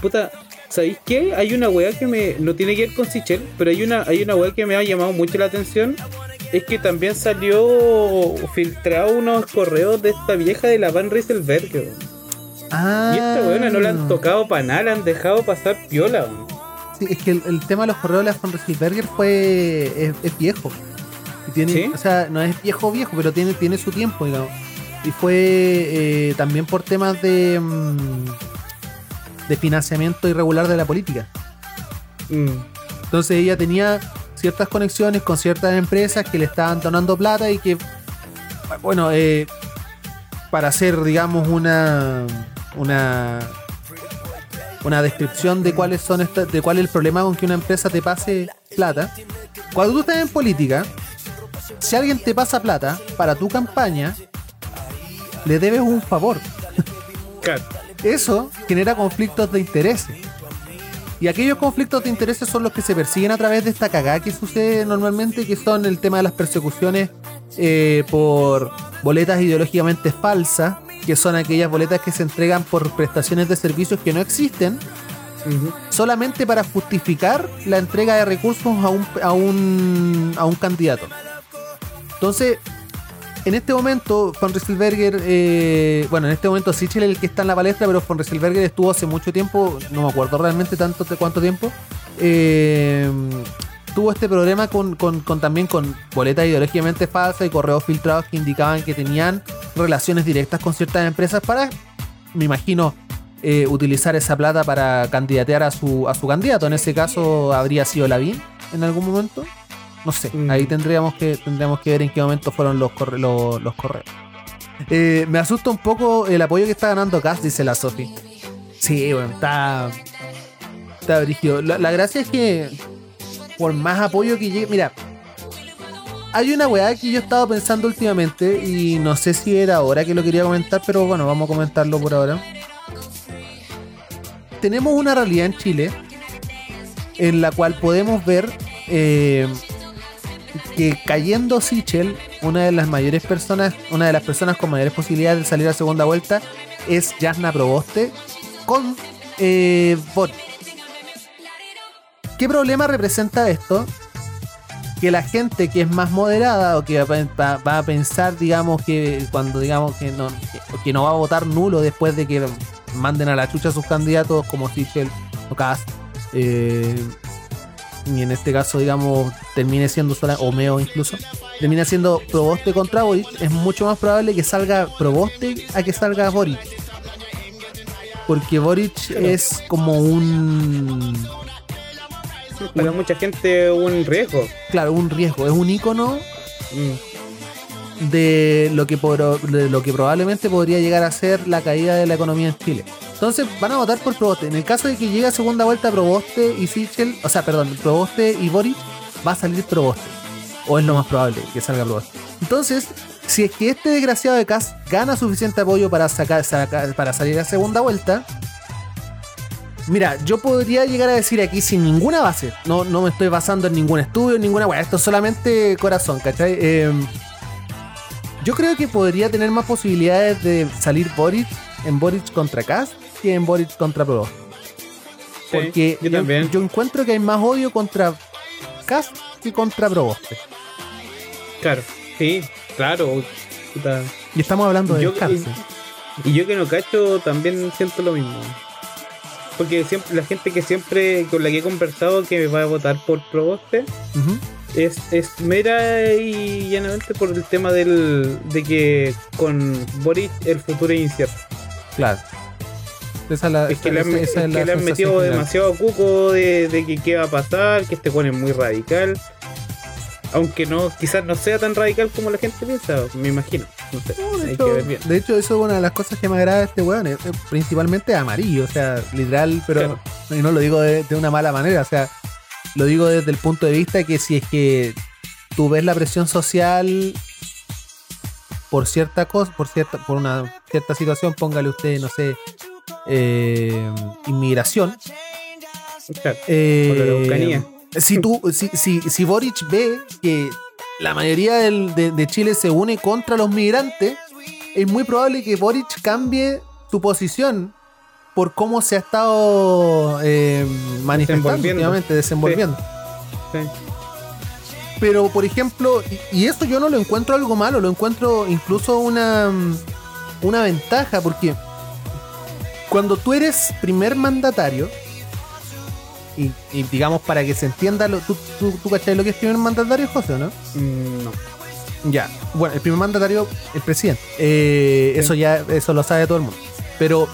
Puta, ¿sabéis qué? Hay una weá que me. No tiene que ver con Sichel, pero hay una, hay una weá que me ha llamado mucho la atención. Es que también salió filtrado unos correos de esta vieja de la Van Rieselberg. Ah, Y esta weona no la han tocado para nada, la han dejado pasar piola. weón. Sí, es que el, el tema de los correos de la von Rieselberger fue. es, es viejo. Tiene, ¿Sí? O sea, no es viejo viejo, pero tiene, tiene su tiempo, digamos. Y fue eh, también por temas de. mm, de financiamiento irregular de la política. Mm. Entonces ella tenía ciertas conexiones con ciertas empresas que le estaban donando plata y que, bueno, eh, para hacer, digamos, una, una, una descripción de cuáles son estas, de cuál es el problema con que una empresa te pase plata. Cuando tú estás en política, si alguien te pasa plata para tu campaña, le debes un favor Claro. Eso genera conflictos de intereses. Y aquellos conflictos de intereses son los que se persiguen a través de esta cagada que sucede normalmente, que son el tema de las persecuciones eh, por boletas ideológicamente falsas, que son aquellas boletas que se entregan por prestaciones de servicios que no existen, solamente para justificar la entrega de recursos a un, a un, a un candidato. Entonces, en este momento, Von Rieselberger, eh, bueno, en este momento Sichel es el que está en la palestra, pero Von Rieselberger estuvo hace mucho tiempo, no me acuerdo realmente tanto de cuánto tiempo, eh, tuvo este problema con, con- con también con boletas ideológicamente falsas y correos filtrados que indicaban que tenían relaciones directas con ciertas empresas para, me imagino, eh, utilizar esa plata para candidatear a su, a su candidato. En ese caso habría sido Lavín en algún momento. No sé, Mm. ahí tendríamos que, tendríamos que ver en qué momento fueron los, corre- los, los correos. Eh, me asusta un poco el apoyo que está ganando Cass, dice la Sofi. Sí, bueno, está. Está brígido. La, la gracia es que por más apoyo que llegue. Mira, hay una weá que yo he estado pensando últimamente y no sé si era ahora que lo quería comentar, pero bueno, vamos a comentarlo por ahora. Tenemos una realidad en Chile en la cual podemos ver eh, que cayendo Sichel, una de las mayores personas, una de las personas con mayores posibilidades de salir a segunda vuelta es Jasna Proboste con eh. ¿Qué problema representa esto? Que la gente que es más moderada o que va, a pensar, digamos, que cuando digamos que no, que, no va a votar nulo después de que manden a la chucha sus candidatos como Sichel o Cast, eh, y en este caso, digamos, termine siendo sola, o Meo incluso, termina siendo Proboste contra Boric, es mucho más probable que salga Proboste a que salga Boric. Porque Boric es como un Para mucha gente un riesgo. claro, un riesgo, es un icono Mm. De lo que por- lo que probablemente podría llegar a ser la caída de la economía en Chile. Entonces van a votar por Proboste. En el caso de que llegue a segunda vuelta Proboste y Sichel, o sea, perdón, Proboste y Boric, va a salir Proboste. O es lo más probable que salga Proboste. Entonces, si es que este desgraciado de Cas gana suficiente apoyo para sacar, saca- para salir a segunda vuelta, Mira, yo podría llegar a decir aquí sin ninguna base. No, no me estoy basando en ningún estudio, en ninguna weá. Esto es solamente corazón, ¿cachai? Eh, yo creo que podría tener más posibilidades de salir Boric en Boric contra Cast que en Boric contra Pro. Sí, Porque yo yo, también. yo encuentro que hay más odio contra Cast que contra Proboste. Claro, sí, claro. puta. Y estamos hablando de Yo-. Y yo que no cacho también siento lo mismo. Porque siempre la gente que siempre con la que he conversado que va a votar por Proboste. Es, es mera y llanamente por el tema del de que con Boric el futuro es incierto. Claro. Esa es la, Es que le han, esa- es esa es que le han metido general. demasiado cuco de, de que qué va a pasar, que este pone muy radical. Aunque no, quizás no sea tan radical como la gente piensa, me imagino. No sé, No, de, hay hecho, que ver bien. de hecho, eso es una de las cosas que me agrada de este weón. es- es principalmente amarillo, o sea, literal, pero Claro. y no lo digo de, de una mala manera, o sea, lo digo desde el punto de vista que si es que tú ves la presión social por cierta cosa, por cierta, por una cierta situación, póngale usted, no sé, eh, inmigración. Claro. eh, si tú, si, si, si Boric ve que la mayoría del- de, de Chile se une contra los migrantes, es muy probable que Boric cambie su posición por cómo se ha estado eh, manifestando últimamente, desenvolviendo. Sí. Pero, por ejemplo, y, y esto yo no lo encuentro algo malo, lo encuentro incluso una, una ventaja, porque cuando tú eres primer mandatario, y, y digamos para que se entienda, lo, tú, tú, tú cachai lo que es primer mandatario, José, o ¿no? Mm, no. Ya, bueno, el primer mandatario, el presidente. Eh, Sí. Eso ya, eso lo sabe todo el mundo. Pero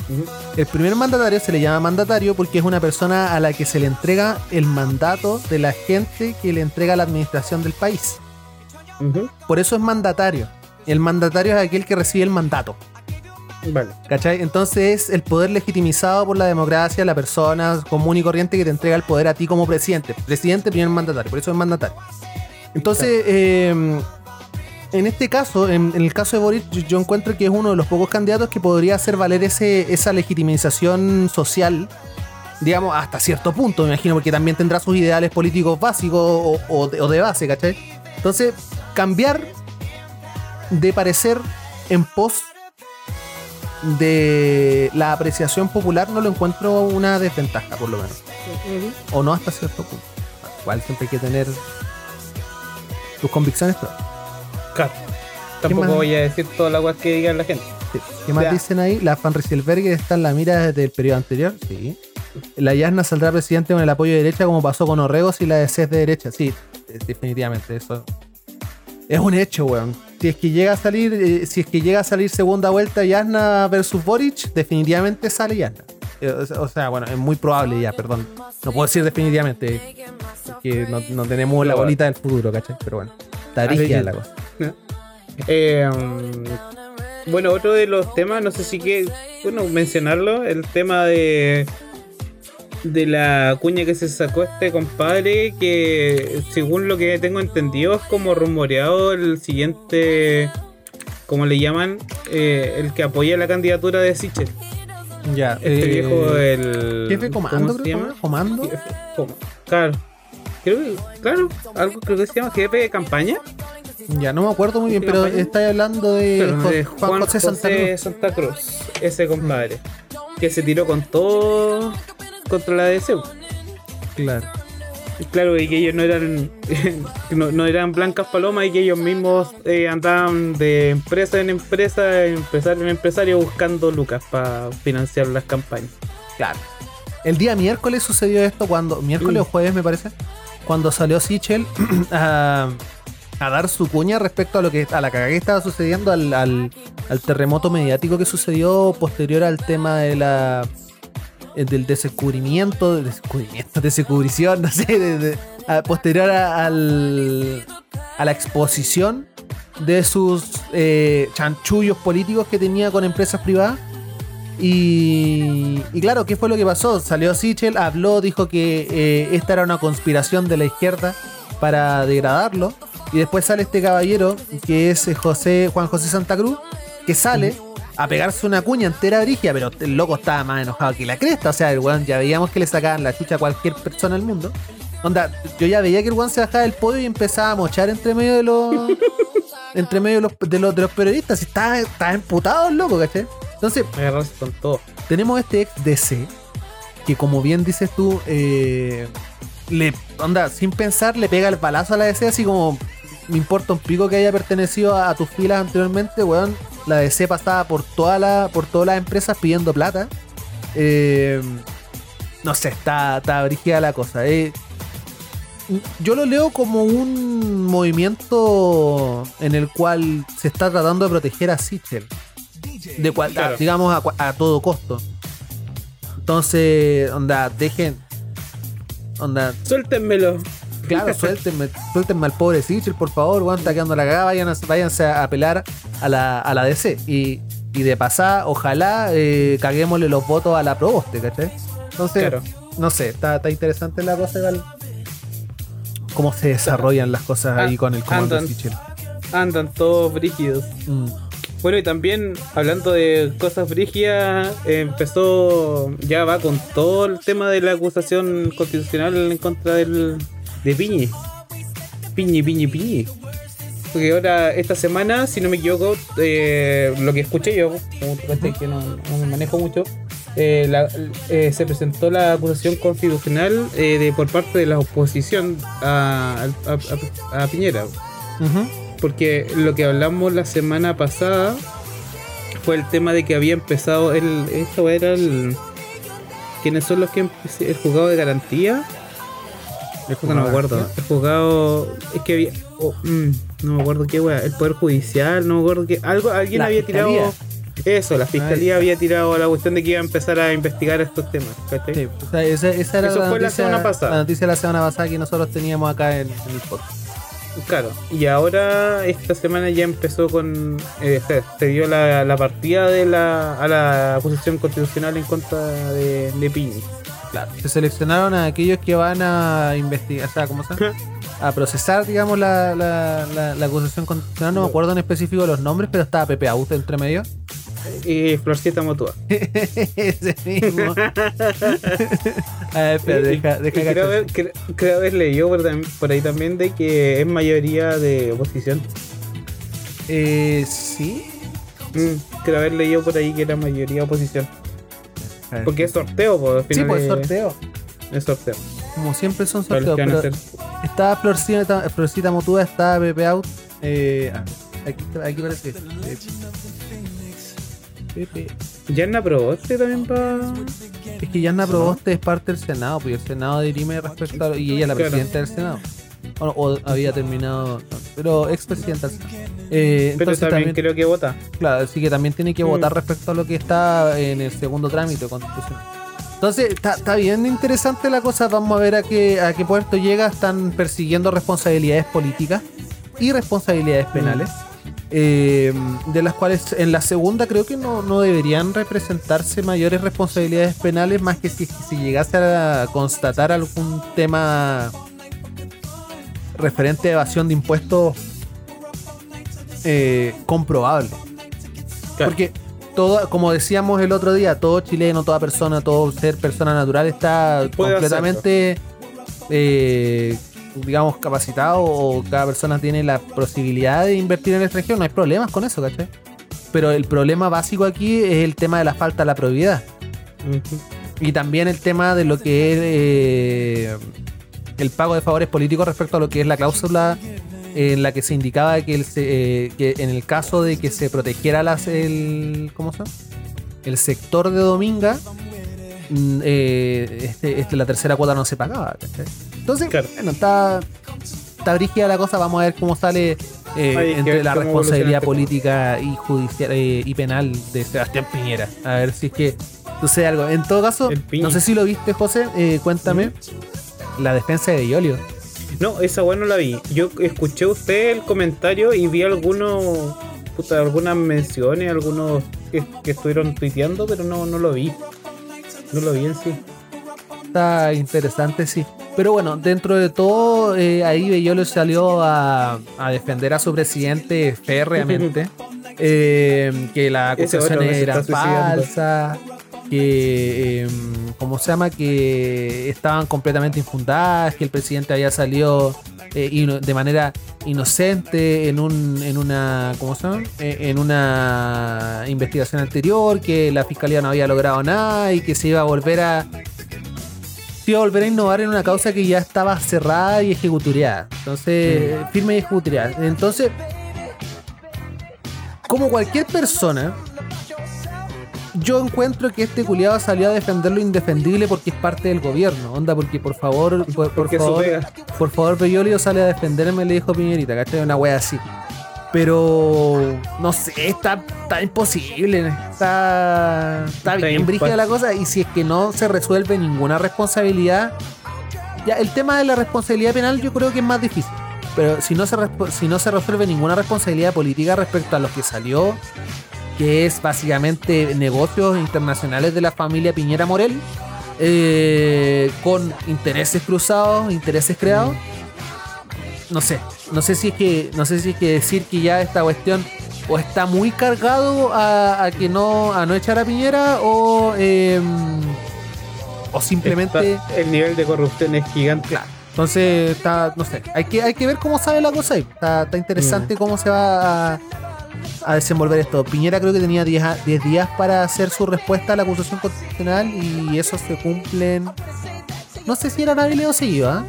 el primer mandatario se le llama mandatario porque es una persona a la que se le entrega el mandato de la gente que le entrega la administración del país. Por eso es mandatario. El mandatario es aquel que recibe el mandato. Vale. ¿Cachai? Entonces es el poder legitimizado por la democracia, la persona común y corriente que te entrega el poder a ti como presidente. Presidente, primer mandatario. Por eso es mandatario. Entonces, eh, en este caso, en, en el caso de Boric, yo, encuentro que es uno de los pocos candidatos que podría hacer valer ese, esa legitimización social, digamos, hasta cierto punto, me imagino, porque también tendrá sus ideales políticos básicos o, o de, o de base, ¿cachai? Entonces, cambiar de parecer en pos de la apreciación popular no lo encuentro una desventaja, por lo menos. O no hasta cierto punto. Igual siempre hay que tener tus convicciones propias. Tampoco voy a decir todas las cosas que digan la gente. Sí. ¿Qué más Ya. dicen ahí? La Van Rieselberger está en la mira desde el periodo anterior. Sí. La Yasna saldrá presidente con el apoyo de derecha como pasó con Orregos y la de CES de derecha. Sí, definitivamente. Eso es un hecho, weón. Si es que llega a salir, eh, si es que llega a salir segunda vuelta Yasna versus Boric, definitivamente sale Yasna. Eh, o sea- bueno, es muy probable ya, perdón. No puedo decir definitivamente. Porque no, no tenemos la bolita del futuro, ¿cachai? Pero bueno. Está rígida la cosa. Eh, bueno, otro de los temas, no sé si que, bueno, mencionarlo, el tema de de la cuña que se sacó este compadre, que según lo que tengo entendido es como rumoreado el siguiente, como le llaman, eh, el que apoya la candidatura de Sichel. Ya. Este eh, viejo, el... Jefe comando, ¿cómo se creo. Comando. Jefe-. Claro. Creo que, claro, algo creo que se llama jefe de campaña. Ya, no me acuerdo muy bien, ¿Qué pero campaña? estáis hablando de, Pero Jo- de Juan, José, Santa Cruz. Santa Cruz, ese compadre, que se tiró con todo contra la DCU. Claro. Y Claro, y que ellos no eran no, no eran blancas palomas y que ellos mismos eh, andaban de empresa en empresa, empresario en empresario buscando lucas para financiar las campañas. Claro. El día miércoles sucedió esto cuando. Miércoles Mm. o jueves, me parece. Cuando salió Sichel a, a dar su cuña respecto a lo que a la cagada que estaba sucediendo al, al- al terremoto mediático que sucedió posterior al tema de la eh, del descubrimiento, descubrimiento, descubrición, no posterior a, al- a la exposición de sus eh, chanchullos políticos que tenía con empresas privadas. Y, y claro, ¿qué fue lo que pasó? Salió Sichel, habló, dijo que eh, esta era una conspiración de la izquierda para degradarlo. Y después sale este caballero, que es eh, José, Juan José Santa Cruz, que sale a pegarse una cuña entera brigia, pero el loco estaba más enojado que la cresta. O sea, el weón ya veíamos que le sacaban la chucha a cualquier persona del mundo. Onda, yo ya veía que el weón se bajaba del podio y empezaba a mochar entre medio de los. entre medio de los, de los, de los periodistas. Y estaba, estaba emputado el loco, ¿cachai? Entonces, Agarrarse con todo. tenemos este ex DC que como bien dices tú eh, le onda sin pensar le pega el balazo a la DC así como me importa un pico que haya pertenecido a, a tus filas anteriormente weón la DC pasaba por toda la por todas las empresas pidiendo plata Eh, no sé está está brígida la cosa eh. yo lo leo como un movimiento en el cual se está tratando de proteger a Sichel de cual, Claro. digamos a, cua- a todo costo. Entonces, onda, dejen. Onda, Suéltenmelo. claro, suéltenme, suéltenme al pobre Sichel, por favor, weón, está quedando la cagada, vayan a- váyanse a apelar a la, a la DC. Y, y de pasada, ojalá eh, caguémosle los votos a la Proboste, ¿cachai? Entonces, Claro. no sé, está, está interesante la cosa, igual. Cómo se desarrollan las cosas ahí con el comando Andan. Sichel. Andan todos brígidos. Mm. Bueno, y también hablando de cosas brígidas, empezó, ya va con todo el tema de la acusación constitucional en contra del, de Piñi. Piñi, Piñi, Piñi. Porque ahora, esta semana, si no me equivoco, eh, lo que escuché yo, que no, me manejo mucho, eh, la- eh, se presentó la acusación constitucional eh, de, por parte de la oposición a, Piñera Ujú. Porque lo que hablamos la semana pasada fue el tema de que había empezado el esto era el quiénes son los que empecé- el juzgado de garantía no me acuerdo el juzgado es que había oh, mm, no me acuerdo qué wea el poder judicial no me acuerdo que algo alguien La había fiscalía. tirado eso la fiscalía había tirado la cuestión de que iba a empezar a investigar estos temas ¿cachai? Sí, o sea, esa, esa era Eso la fue la noticia, semana pasada. la noticia de la semana pasada que nosotros teníamos acá en, en el podcast. Claro, y ahora esta semana ya empezó con. eh, se, se dio la, la partida de la, a la acusación constitucional en contra de, de Piñi. Claro. Se seleccionaron a aquellos que van a investigar, o sea, ¿cómo se llama? A procesar, digamos, la, la, la, la acusación constitucional. No me acuerdo en específico los nombres, pero estaba Pepe Auto entre medio. Y Florcita Motua. Ese mismo. a ver, espera, deja, y deja creo, haber, cre- creo haber leído por, por ahí también de que es mayoría de oposición. Eh, sí. Mm, creo haber leído por ahí que era mayoría oposición. Porque es sorteo, al Sí, pues es- sorteo. Es sorteo. Como siempre son sorteos. Pero estaba Florcita, Florcita Motuda, estaba Pepe Out. Eh, ah, aquí, aquí parece. eh. Yanna Proboste también va. Es que Yanna Proboste es parte del Senado, y el Senado dirime respecto a. Y ella es la presidenta del Senado. O, o había terminado. pero expresidenta del Senado. Eh, Pero entonces también, también, creo que vota. claro, así que también tiene que Mm. votar respecto a lo que está en el segundo trámite constitucional. Entonces, está, está bien interesante la cosa. Vamos a ver a qué, a qué puerto llega. Están persiguiendo responsabilidades políticas y responsabilidades penales. Eh, de las cuales en la segunda creo que no, no deberían representarse mayores responsabilidades penales más que si, si llegase a constatar algún tema referente a evasión de impuestos eh, comprobable. Claro. Porque todo, como decíamos el otro día, todo chileno, toda persona, todo ser persona natural está Puede completamente, eh, digamos, capacitado o cada persona tiene la posibilidad de invertir en el extranjero. No hay problemas con eso, ¿cachai? Pero el problema básico aquí es el tema de la falta de la probidad. Y también el tema de lo que es eh, el pago de favores políticos respecto a lo que es la cláusula en la que se indicaba que, el, eh, que en el caso de que se protegiera las, el, ¿cómo se llama? el sector de Dominga, eh, este, este- la tercera cuota no se pagaba. ¿cachai? Entonces, Claro. bueno, está, está brígida la cosa. Vamos a ver cómo sale eh, entre la responsabilidad evoluciona política y judicial eh, y penal de Sebastián Piñera. A ver si es que sucede algo. En todo caso, no sé si lo viste, José. eh, cuéntame la defensa de Iolio. No, esa weá no la vi. Yo escuché usted el comentario y vi algunos. Puta, algunas menciones, algunos que, que estuvieron tuiteando, pero no, no lo vi. No lo vi en sí. Está interesante, sí. Pero bueno, dentro de todo, eh, ahí Bellolo salió a, a defender a su presidente férreamente. eh, que las acusaciones eran falsas, que, eh, ¿cómo se llama? Que estaban completamente infundadas, que el presidente había salido eh, de manera inocente en, un, en una, ¿cómo se llama? Eh, en una investigación anterior, que la fiscalía no había logrado nada y que se iba a volver a se iba a volver a innovar en una causa que ya estaba cerrada y ejecutoriada. Entonces, firme y ejecutoriada. Entonces, como cualquier persona, yo encuentro que este culiado salió a defender lo indefendible porque es parte del gobierno. Onda, porque por favor, por, favor, por favor, Bellolio sale a defenderme, le dijo Piñerita, ¿cachai? Una wea así. Pero no sé, está, está imposible. Está, está Está bien brígida la cosa. Y si es que no se resuelve ninguna responsabilidad, ya el tema de la responsabilidad penal yo creo que es más difícil. Pero si no se, respo- si no se resuelve ninguna responsabilidad política respecto a lo que salió, que es básicamente negocios internacionales de la familia Piñera Morel, eh, con intereses cruzados, intereses creados. No sé, no sé si es que, no sé si es que decir que ya esta cuestión o está muy cargado a, a que no, a no echar a Piñera o, eh, o simplemente Está- el nivel de corrupción es gigante. Claro. Entonces, está, no sé, hay que, hay que ver cómo sale la cosa ahí. Está, está interesante cómo se va a, a desenvolver esto. Piñera creo que tenía 10, a- 10 días para hacer su respuesta a la acusación constitucional y esos se cumplen. No sé si eran hábiles o seguidos, ¿ah?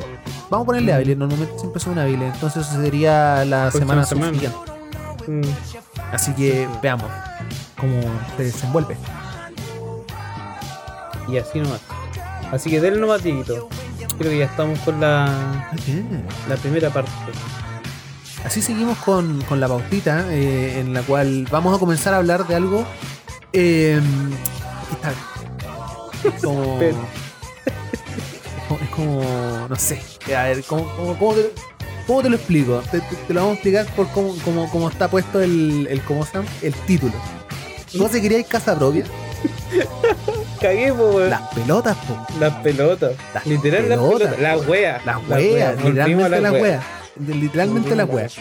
Vamos a ponerle hábiles, normalmente siempre son hábiles. Entonces, eso sería la semana semana. Mm. Así que veamos cómo se desenvuelve. Y así nomás. Así que del nomás. Creo que ya estamos con la, la primera parte. Así seguimos con, con la pautita, eh, en la cual vamos a comenzar a hablar de algo eh, que está es como, es como, es como- no sé, a ver, ¿cómo, cómo- cómo te, cómo te lo explico? Te, te- te lo vamos a explicar por cómo, cómo- cómo está puesto el, el, ¿cómo se llama? el título. ¿Vos se queríais casa propia? Cagué, po. Las pelotas, po. Las pelotas. Las Literal, pelotas. las pelotas. Las weas. Las weas, literalmente las weas. Literalmente las weas.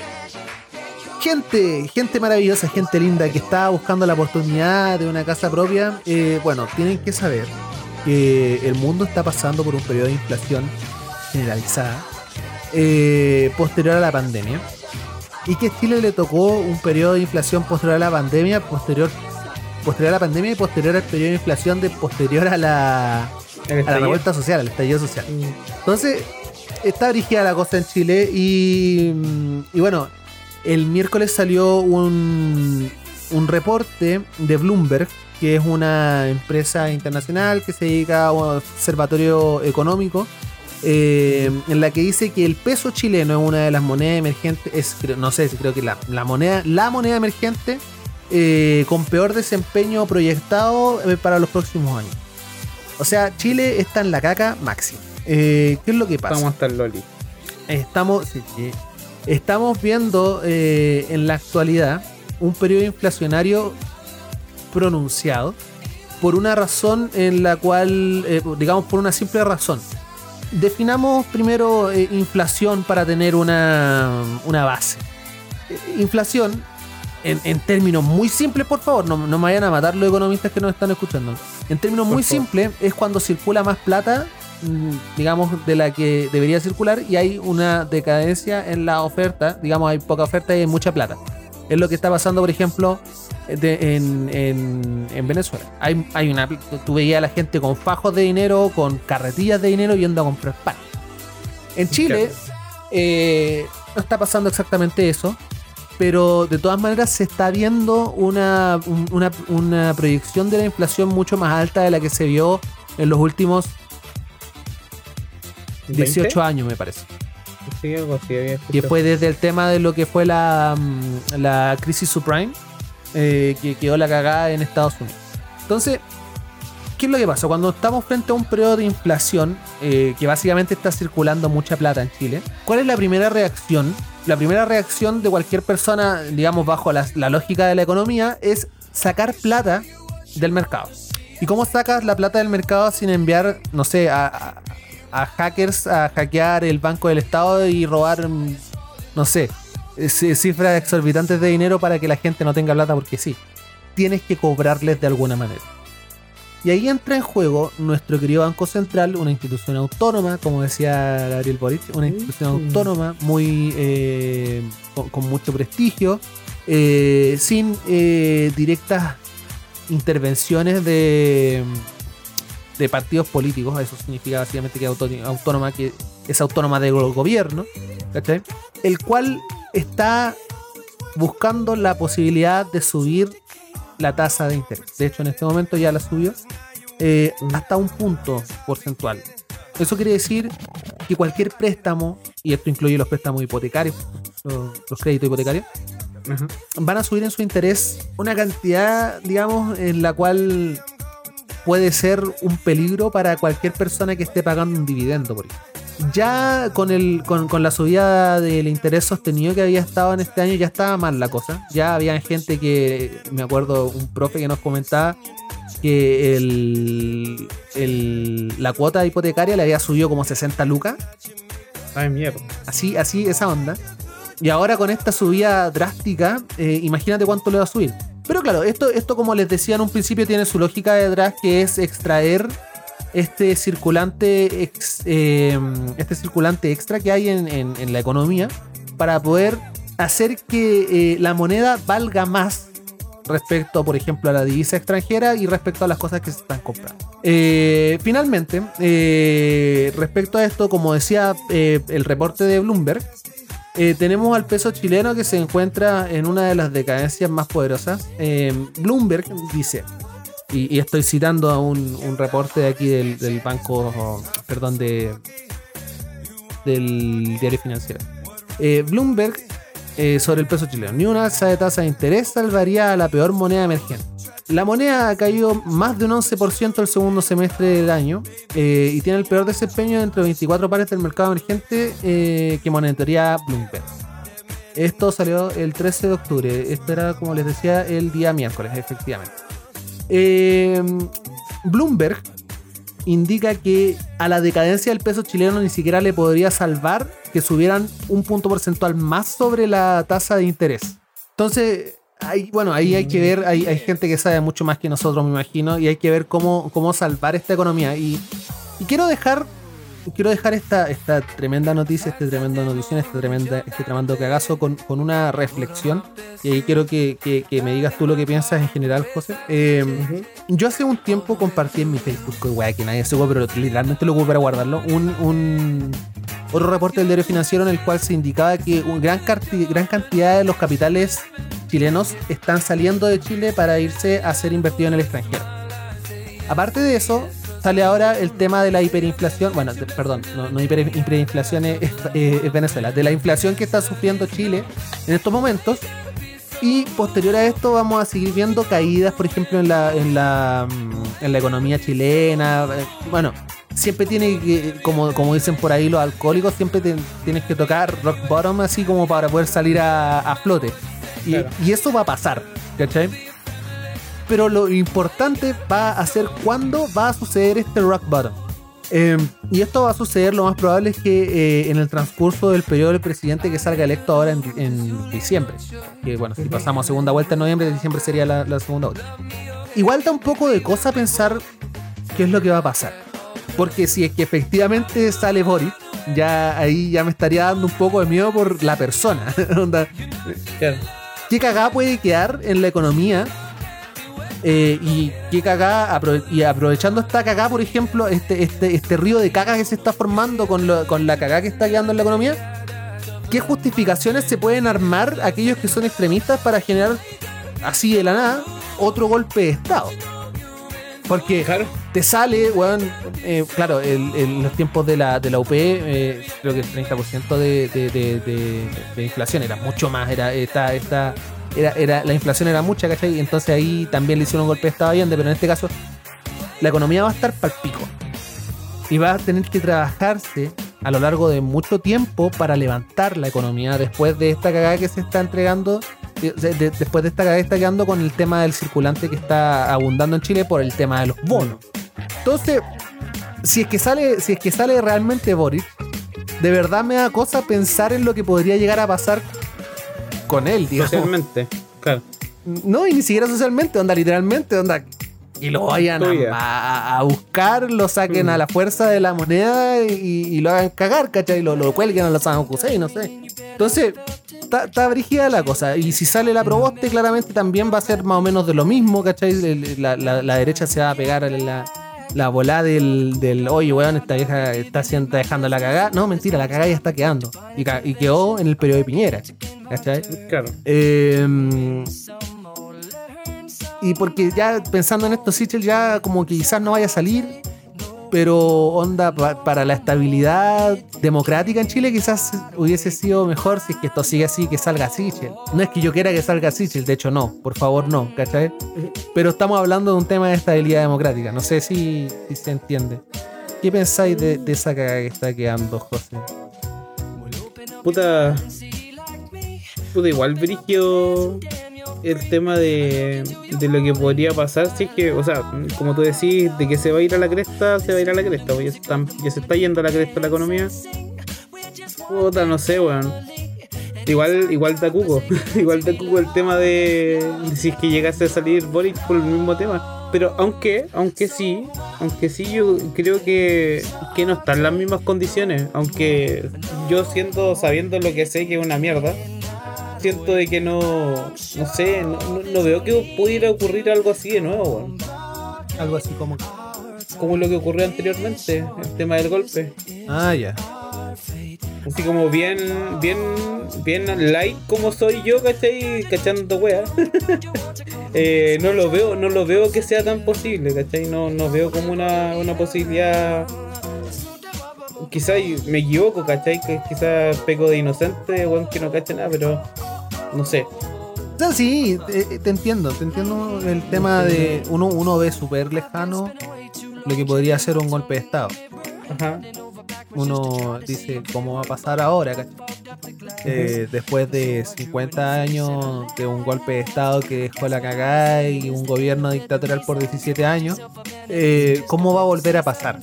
Gente, gente maravillosa, gente linda que está buscando la oportunidad de una casa propia. eh, bueno, tienen que saber que el mundo está pasando por un periodo de inflación generalizada eh, posterior a la pandemia. Y que Chile le tocó un periodo de inflación posterior a la pandemia, posterior, posterior a la pandemia y posterior al periodo de inflación de posterior a la, a la revuelta social, al estallido social. Mm. Entonces, está brígida la cosa en Chile y, bueno, el miércoles salió un, un reporte de Bloomberg, que es una empresa internacional que se dedica a un observatorio económico, eh, en la que dice que el peso chileno es una de las monedas emergentes, es, no sé si creo que la, la moneda, la moneda emergente eh, con peor desempeño proyectado eh, para los próximos años. O sea, Chile está en la caca máxima. Eh, ¿Qué es lo que pasa? Estamos hasta el Loli. Estamos, sí, sí. estamos viendo eh, en la actualidad un periodo inflacionario pronunciado por una razón en la cual, eh, digamos, por una simple razón. Definamos primero eh, inflación para tener una, una base. Inflación, en, en términos muy simples, por favor, no, no me vayan a matar los economistas que nos están escuchando. En términos Por muy simples, es cuando circula más plata, digamos, de la que debería circular y hay una decadencia en la oferta, digamos, hay poca oferta y hay mucha plata. Es lo que está pasando, por ejemplo, de- en, en- en Venezuela. Hay, hay una, tú veías a la gente con fajos de dinero, con carretillas de dinero yendo a comprar pan. En Chile eh, no está pasando exactamente eso, pero de todas maneras se está viendo una, un- una, una proyección de la inflación mucho más alta de la que se vio en los últimos 18 años, me parece. Sí, algo así había Que escuchado. fue desde el tema de lo que fue la, mm, la crisis subprime, eh, que quedó la cagada en Estados Unidos. Entonces, ¿qué es lo que pasa? Cuando estamos frente a un periodo de inflación, eh, que básicamente está circulando mucha plata en Chile, ¿cuál es la primera reacción? La primera reacción de cualquier persona, digamos, bajo la, la lógica de la economía, es sacar plata del mercado. ¿Y cómo sacas la plata del mercado sin enviar, no sé, a, a- a hackers a hackear el Banco del Estado y robar, mm, no sé, ci- cifras exorbitantes de dinero para que la gente no tenga plata porque sí. Tienes que cobrarles de alguna manera. Y ahí entra en juego nuestro querido Banco Central, una institución autónoma, como decía Gabriel Boric, una institución autónoma muy eh, con, con mucho prestigio, eh, sin eh, directas intervenciones de, de partidos políticos. Eso significa básicamente que autónoma, que es autónoma del gobierno, ¿cachai? El cual está buscando la posibilidad de subir la tasa de interés. De hecho, en este momento ya la subió eh, hasta un punto porcentual. Eso quiere decir que cualquier préstamo, y esto incluye los préstamos hipotecarios, los, los créditos hipotecarios, van a subir en su interés una cantidad, digamos, en la cual puede ser un peligro para cualquier persona que esté pagando un dividendo por ejemplo. Ya con, el, con, con la subida del interés sostenido que había estado en este año, ya estaba mal la cosa. Ya había gente que, me acuerdo, un profe que nos comentaba que el, el- la cuota hipotecaria le había subido como 60 lucas Ay, mierda. así, así, esa onda. Y ahora con esta subida drástica, eh, imagínate cuánto le va a subir. Pero claro, esto, esto como les decía en un principio tiene su lógica detrás que es extraer este circulante, eh, este circulante extra que hay en, en- la economía para poder hacer que eh, la moneda valga más respecto, por ejemplo, a la divisa extranjera y respecto a las cosas que se están comprando. Eh, finalmente, respecto a esto, como decía el reporte de Bloomberg, eh, tenemos al peso chileno que se encuentra en una de las decadencias más poderosas. Eh, Bloomberg dice, y, estoy citando a un, un reporte de aquí del, banco, perdón, de, del diario financiero. Eh, Bloomberg sobre el peso chileno. Ni una alza de tasa de interés salvaría a la peor moneda emergente. La moneda ha caído más de un 11% el segundo semestre del año eh, y tiene el peor desempeño entre 24 pares del mercado emergente eh, que monitorea Bloomberg. Esto salió el 13 de octubre. Esto era, como les decía, el día miércoles, efectivamente. Eh, Bloomberg indica que a la decadencia del peso chileno ni siquiera le podría salvar que subieran un punto porcentual más sobre la tasa de interés. Entonces, hay, bueno, ahí hay que ver, hay, hay gente que sabe mucho más que nosotros, me imagino, y hay que ver cómo, cómo salvar esta economía. Y, y quiero dejar quiero dejar esta, esta tremenda noticia, este tremendo notición, este, tremenda, este tremendo cagazo con, con una reflexión. Y ahí quiero que, que- que me digas tú lo que piensas en general, José. Eh, yo hace un tiempo compartí en mi Facebook, que weá, que nadie se pero literalmente lo ocupo para guardarlo, un, un otro reporte del diario financiero en el cual se indicaba que una gran, gran cantidad de los capitales chilenos están saliendo de Chile para irse a ser invertidos en el extranjero. Aparte de eso, sale ahora el tema de la hiperinflación. Bueno, perdón, no, no hiper- hiperinflación es, Venezuela. De la inflación que está sufriendo Chile en estos momentos. Y posterior a esto vamos a seguir viendo caídas, por ejemplo, en la, en la, mm, en la economía chilena. Eh, Bueno, siempre tiene que, como, dicen por ahí los alcohólicos, siempre te- tienes que tocar rock bottom así como para poder salir a flote. Y, Claro. y eso va a pasar, ¿cachai? Pero lo importante va a ser cuándo va a suceder este rock bottom. Eh, y esto va a suceder, lo más probable es que eh, en el transcurso del periodo del presidente que salga electo ahora en, en diciembre. Que bueno, si pasamos a segunda vuelta en noviembre, diciembre sería la, la segunda vuelta. Igual da un poco de cosa pensar qué es lo que va a pasar. Porque si es que efectivamente sale Boris, ya ahí ya me estaría dando un poco de miedo por la persona. Onda, Claro. ¿Qué cagada puede quedar en la economía? Eh, y qué cagada, y aprovechando esta cagada, por ejemplo, este, este, este río de caga que se está formando con, lo- con la cagada que está quedando en la economía, ¿qué justificaciones se pueden armar aquellos que son extremistas para generar así de la nada otro golpe de Estado? Porque Claro. te sale, weón, eh, claro, el- el- los tiempos de la, de la UP, eh, creo que el 30% de, de, de, inflación era mucho más, era esta, esta, era, era, la inflación era mucha, ¿cachai? Y entonces ahí también le hicieron un golpe de estado a Allende, pero en este caso la economía va a estar pal pico. Y va a tener que trabajarse a lo largo de mucho tiempo para levantar la economía después de esta cagada que se está entregando, de- de- después de esta que está quedando con el tema del circulante que está abundando en Chile por el tema de los bonos. Entonces, si es que sale, si es que sale realmente Boris, de verdad me da cosa pensar en lo que podría llegar a pasar con él, digamos. Socialmente, claro. No, y ni siquiera socialmente, onda, literalmente, onda. Y lo vayan a, buscar, lo saquen Mm. a la fuerza de la moneda y, y lo hagan cagar, ¿cachai? Lo, lo cuelguen a los San José, no sé. Entonces, está brígida la cosa. Y si sale la proboste, claramente también va a ser más o menos de lo mismo, ¿cachai? La, la- la derecha se va a pegar a la, la bola del, del, oye, weón, esta vieja está, está dejando la cagada. No, mentira, la cagada ya está quedando. Y, y quedó en el periodo de Piñera, ¿cachai? Claro. Eh, y porque ya pensando en esto, Sichel ya como que quizás no vaya a salir, pero onda pa- para la estabilidad democrática en Chile quizás hubiese sido mejor si es que esto sigue así, que salga Sichel. No es que yo quiera que salga Sichel, de hecho no, por favor no, ¿cachai? Pero estamos hablando de un tema de estabilidad democrática, no sé si, se entiende. ¿Qué pensáis de, de esa cagada que está quedando, José? Puta. Puta, igual brigio el tema de, de lo que podría pasar si es que, o sea, como tú decís, de que se va a ir a la cresta, se va a ir a la cresta, pues ya se, están- ya se está yendo a la cresta la economía. Puta, no sé, weón. Igual, igual da cuco, igual da cuco el tema de, si es que llegase a salir Boric por el mismo tema. Pero aunque, aunque sí, aunque sí yo creo que, que no están las mismas condiciones. Aunque yo siendo, sabiendo lo que sé que es una mierda, siento de que no, no sé, no, no- no veo que pudiera ocurrir algo así de nuevo, weón. Algo así como... como lo que ocurrió anteriormente, el tema del golpe. Ah, ya. Así como bien, bien, bien light como soy yo, ¿cachai? Cachando wea. Eh, no lo veo, no lo veo que sea tan posible, ¿cachai? No, no veo como una, una posibilidad. Quizás me equivoco, ¿cachai? Que quizás peco de inocente, weón, que no cacha nada, pero no sé. O sea, sí, te, te entiendo, te entiendo el tema de uno, uno ve súper lejano lo que podría ser un golpe de estado. Ajá. Uno dice, ¿cómo va a pasar ahora? Eh, después de 50 años de un golpe de estado que dejó la cagada y un gobierno dictatorial por 17 años, eh, ¿cómo va a volver a pasar?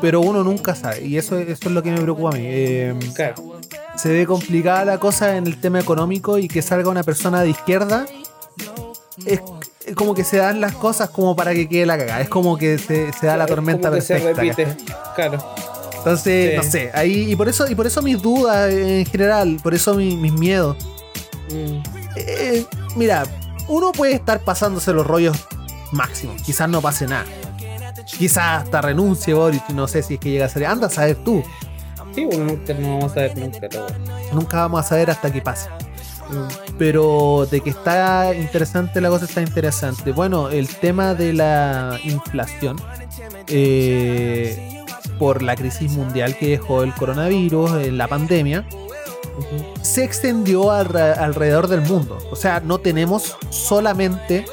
Pero uno nunca sabe, y eso, eso es lo que me preocupa a mí. Eh, Claro. Se ve complicada la cosa en el tema económico y que salga una persona de izquierda es es como que se dan las cosas como para que quede la cagada. Es como que se, se da la tormenta Como que se perfecta. repite. ¿cachai? Claro. Entonces, Sí. no sé, ahí y por eso y por eso mis dudas en general, por eso mi- mis miedos. Mm. Eh, mira, uno puede estar pasándose los rollos máximos, quizás no pase nada. Quizás hasta renuncie Boric, no sé si es que llega a ser. Anda a saber tú. Sí, bueno, nunca no vamos a ver nunca, pero. Nunca vamos a saber hasta que pase. Mm. Pero de que está interesante, la cosa está interesante. Bueno, el tema de la inflación eh, por la crisis mundial que dejó el coronavirus, eh, la pandemia, se extendió alre- alrededor del mundo. O sea, no tenemos solamente...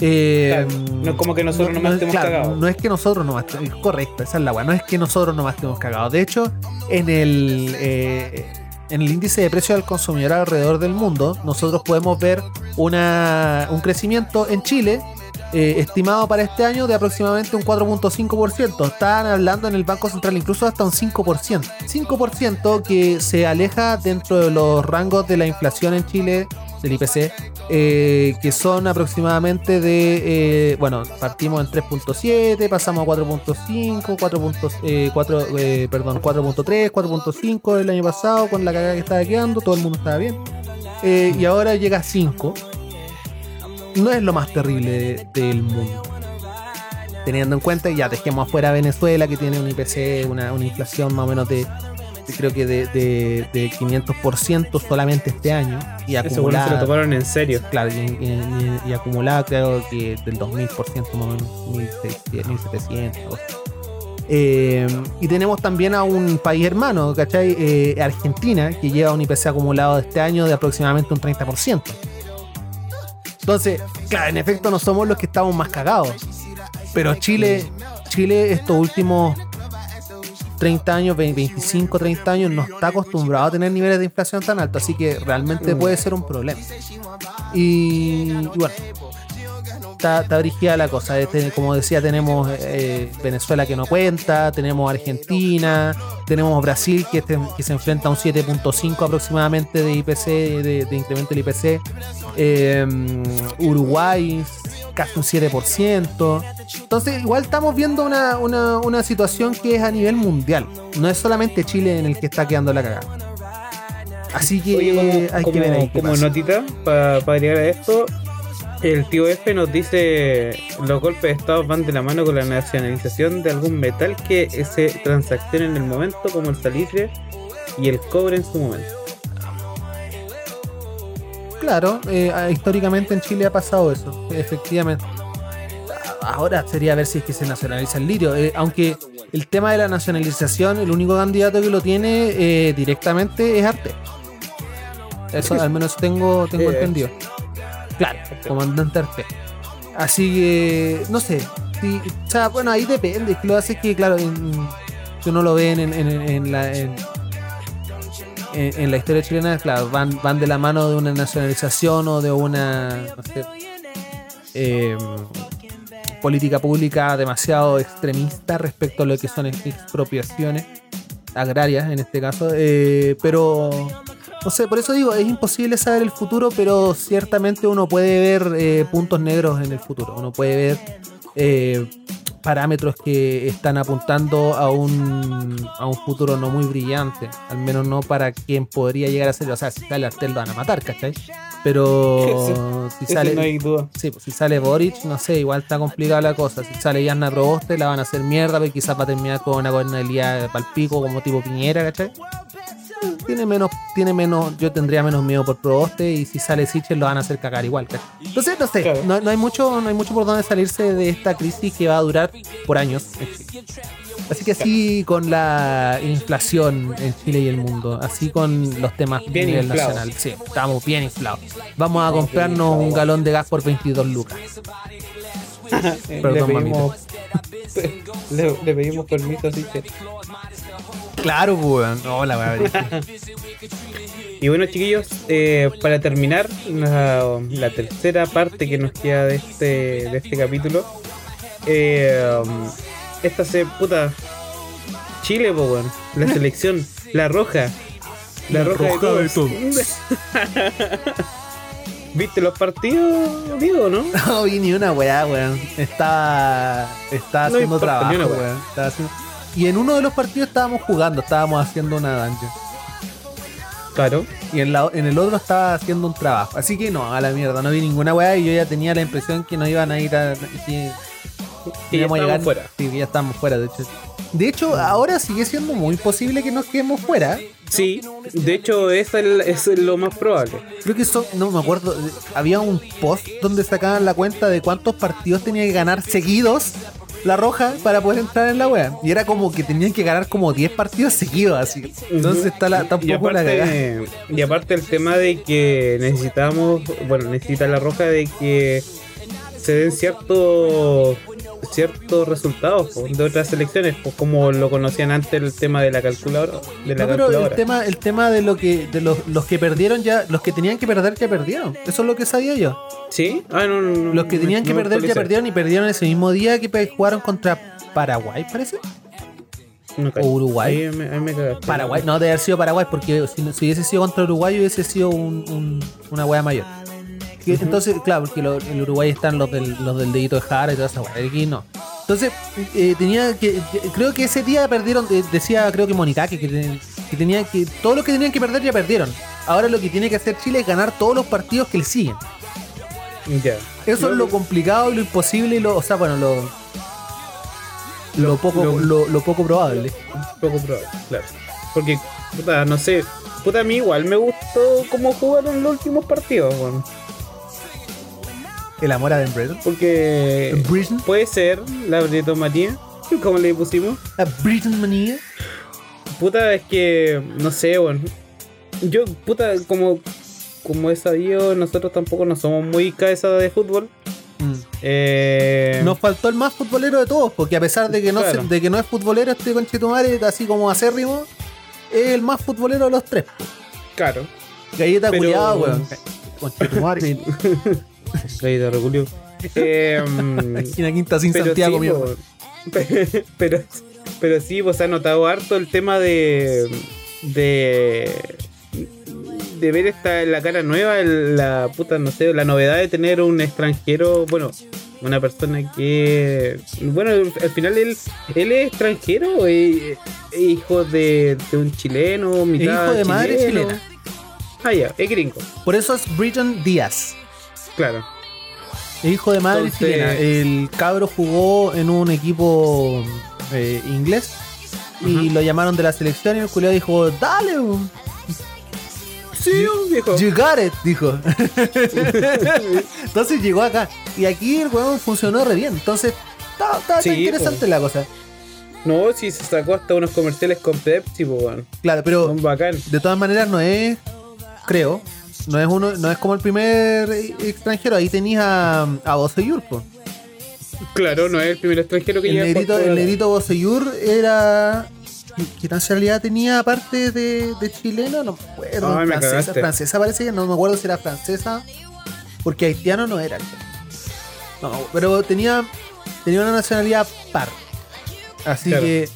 eh, Claro, no es como que nosotros nomás es- estemos claro, cagados. No es que nosotros nomás estemos... Correcto, esa es la weá. No es que nosotros nomás estemos cagados. De hecho, en el... eh, en el índice de precio del consumidor alrededor del mundo, nosotros podemos ver una, un crecimiento en Chile eh, estimado para este año de aproximadamente un 4.5%. Están hablando en el Banco Central incluso hasta un 5%. 5% que se aleja dentro de los rangos de la inflación en Chile, del IPC, eh, que son aproximadamente de, eh, bueno, partimos en 3.7, pasamos a 4.5, 4. eh, 4, eh, perdón, 4.3, 4.5 el año pasado con la cagada que estaba quedando, todo el mundo estaba bien. Eh, y ahora llega a 5. No es lo más terrible de- del mundo. Teniendo en cuenta, ya dejemos afuera Venezuela, que tiene un IPC, una, inflación más o menos de- creo que de, de, de 500% solamente este año. Y Eso bueno, se lo acumulada, tomaron en serio. claro, y, y- y- y acumulada creo que del 2000% más o menos, 1600, 1700. algo así. Eh, y tenemos también a un país hermano, ¿cachai? Eh, Argentina, que lleva un IPC acumulado de este año de aproximadamente un 30%. Entonces, claro, en efecto no somos los que estamos más cagados. Pero Chile, Chile estos últimos 30 años, 20, 25, 30 años, no está acostumbrado a tener niveles de inflación tan altos, así que realmente Mm. puede ser un problema. Y, y bueno, está, está brigida la cosa. Como decía, tenemos eh, Venezuela que no cuenta, tenemos Argentina, tenemos Brasil que, este- que se enfrenta a un 7.5 aproximadamente de IPC, de, de incremento del IPC. Eh, Uruguay casi un 7%. Entonces, igual estamos viendo una, una, una situación que es a nivel mundial. No es solamente Chile en el que está quedando la cagada. Así que Oye, como, hay como- que ver ahí como pasa. notita, para agregar a esto, el tío F nos dice los golpes de Estado van de la mano con la nacionalización de algún metal que se transacciona en el momento, como el salitre y el cobre en su momento. Claro, eh, ah, históricamente en Chile ha pasado eso, efectivamente. Ahora sería ver si es que se nacionaliza el litio, eh, aunque el tema de la nacionalización, el único candidato que lo tiene eh, directamente es Arte. Eso al menos tengo, tengo entendido. Claro, comandante Arte. Así que, no sé. sí, o sea, bueno, ahí depende. Lo hace que, claro, en, si uno lo ve en, en- en- en la, en, en- en la historia chilena, claro, van, van de la mano de una nacionalización o de una, no sé, eh, política pública demasiado extremista respecto a lo que son expropiaciones agrarias en este caso. eh, pero, no sé, por eso digo, es imposible saber el futuro, pero ciertamente uno puede ver eh, puntos negros en el futuro. Uno puede ver eh, parámetros que están apuntando a un, a un futuro no muy brillante, al menos no para quien podría llegar a ser. O sea, si sale Artel lo van a matar, ¿cachai? Pero si sale. no hay duda. Sí, pues si sale Boric, no sé, igual está complicada la cosa. Si sale Yanna Proboste, la van a hacer mierda, pero quizás va a terminar con una gobernabilidad palpico como tipo Piñera, ¿cachai? Tiene menos, tiene menos, yo tendría menos miedo por Proboste y si sale Sichel lo van a hacer cagar igual. Entonces, no sé, Claro. no, no hay mucho, no hay mucho por donde salirse de esta crisis que va a durar por años. Así que así con la inflación en Chile y el mundo, así con los temas a Bien nivel inflados. nacional. Sí, estamos bien inflados. Vamos a comprarnos un galón de gas por 22 lucas. Perdón, le, pedimos, le, le pedimos permiso así que. Claro, weón. Hola, weón. Y bueno, chiquillos, eh, para terminar la, la tercera parte que nos queda de este, de este capítulo, eh, esta se puta Chile, po, weón. la selección, la roja, la, roja, de todos. ¿Viste los partidos, no? No vi ni una weá, weón. Estaba, estaba No haciendo trabajo, weón. Estaba haciendo- Y en uno de los partidos estábamos jugando, estábamos haciendo una dungeon. Claro. Y en, la- en el otro estaba haciendo un trabajo. Así que no, a la mierda, no vi ninguna weá y yo ya tenía la impresión que no iban a ir a. Que, Que ya estábamos fuera. Sí, que ya estábamos fuera, de hecho. De hecho, ahora sigue siendo muy posible que nos quedemos fuera. Sí, de hecho, es, el- es lo más probable. Creo que eso, no me acuerdo, eh, había un post donde sacaban la cuenta de cuántos partidos tenía que ganar seguidos la roja para poder entrar en la wea. Y era como que tenían que ganar como 10 partidos seguidos así. Entonces está, la, está un y poco la aparte, y aparte el tema de que necesitamos, bueno, necesita la roja de que se den ciertos ciertos resultados po, de otras selecciones, pues como lo conocían antes el tema de la calculadora, de la No, pero el calculadora. tema, el tema de lo que, de los, los que perdieron ya, los que tenían que perder ya perdieron. Eso es lo que sabía yo. ¿Sí? Ah, no, no, Los que tenían que perder ya perdieron y perdieron ese mismo día que jugaron contra Paraguay, parece. O Uruguay. Ahí me, ahí me cagaste. Paraguay, no, debe haber sido Paraguay, porque si, si hubiese sido contra Uruguay hubiese sido un- un- una wea mayor. Que- Entonces, claro, porque lo- en Uruguay están los del, los del dedito de Jara y toda esa wea. Aquí no. Entonces, eh, tenía que. Creo que ese día perdieron, eh, decía, creo que Monicaki, que, que tenía que. Todo lo que tenían que perder ya perdieron. Ahora lo que tiene que hacer Chile es ganar todos los partidos que le siguen. Ya. Eso es lo complicado y lo imposible y lo. O sea, bueno, lo. Lo poco, lo- lo, poco probable. Poco probable, claro. Porque, puta, no sé. Puta, a mí igual me gustó cómo jugaron los últimos partidos, weón. El amor a Ben Breton. Porque Britain. puede ser la bretomatía, como le pusimos. La Britain manía. Puta, es que, no sé, weón. Yo, puta, como, como he sabido, nosotros tampoco no somos muy cabeza de fútbol. Mm. Eh, Nos faltó el más futbolero de todos, porque a pesar de que no, Claro. se- de que no es futbolero este conchetumare, así como acérrimo, es el más futbolero de los tres. Claro. Galleta Pero- culiada, weón. Conchetumare. Galleta reculio. Em, Esquina quinta sin Santiago, sí, po. pero, pero sí, pues se ha notado harto el tema de. de. de ver esta la cara nueva, el- la puta, no sé, la novedad de tener un extranjero, bueno, una persona que. Bueno, al final él, él es extranjero, es, es hijo de, de un chileno, mitad hijo de madre chileno? chilena. Ah, ya, es gringo, Por eso es Britton Díaz. Claro. Es hijo de madre Entonces- chilena. El cabro jugó en un equipo eh, inglés y lo llamaron de la selección y el culiao dijo, dale, weón". Sí, viejo. you got it, dijo. Entonces llegó acá. Y aquí el weón funcionó re bien. Entonces, está Sí, interesante pues. la cosa. No, si se sacó hasta unos comerciales con Pepsi, pues, weón. Claro, pero bacán. de todas maneras no es, creo, no es uno, no es como el primer eh, extranjero. Ahí tenías a, a Boseyur. Claro, no es el primer extranjero que El llega negrito, el negrito Boseyur era. ¿Qué, nacionalidad tenía aparte de, de chileno? No me acuerdo. Ay, me francesa, francesa parece que no me acuerdo si era francesa. Porque haitiano no era. No, pero tenía, tenía una nacionalidad par. Así Claro. que.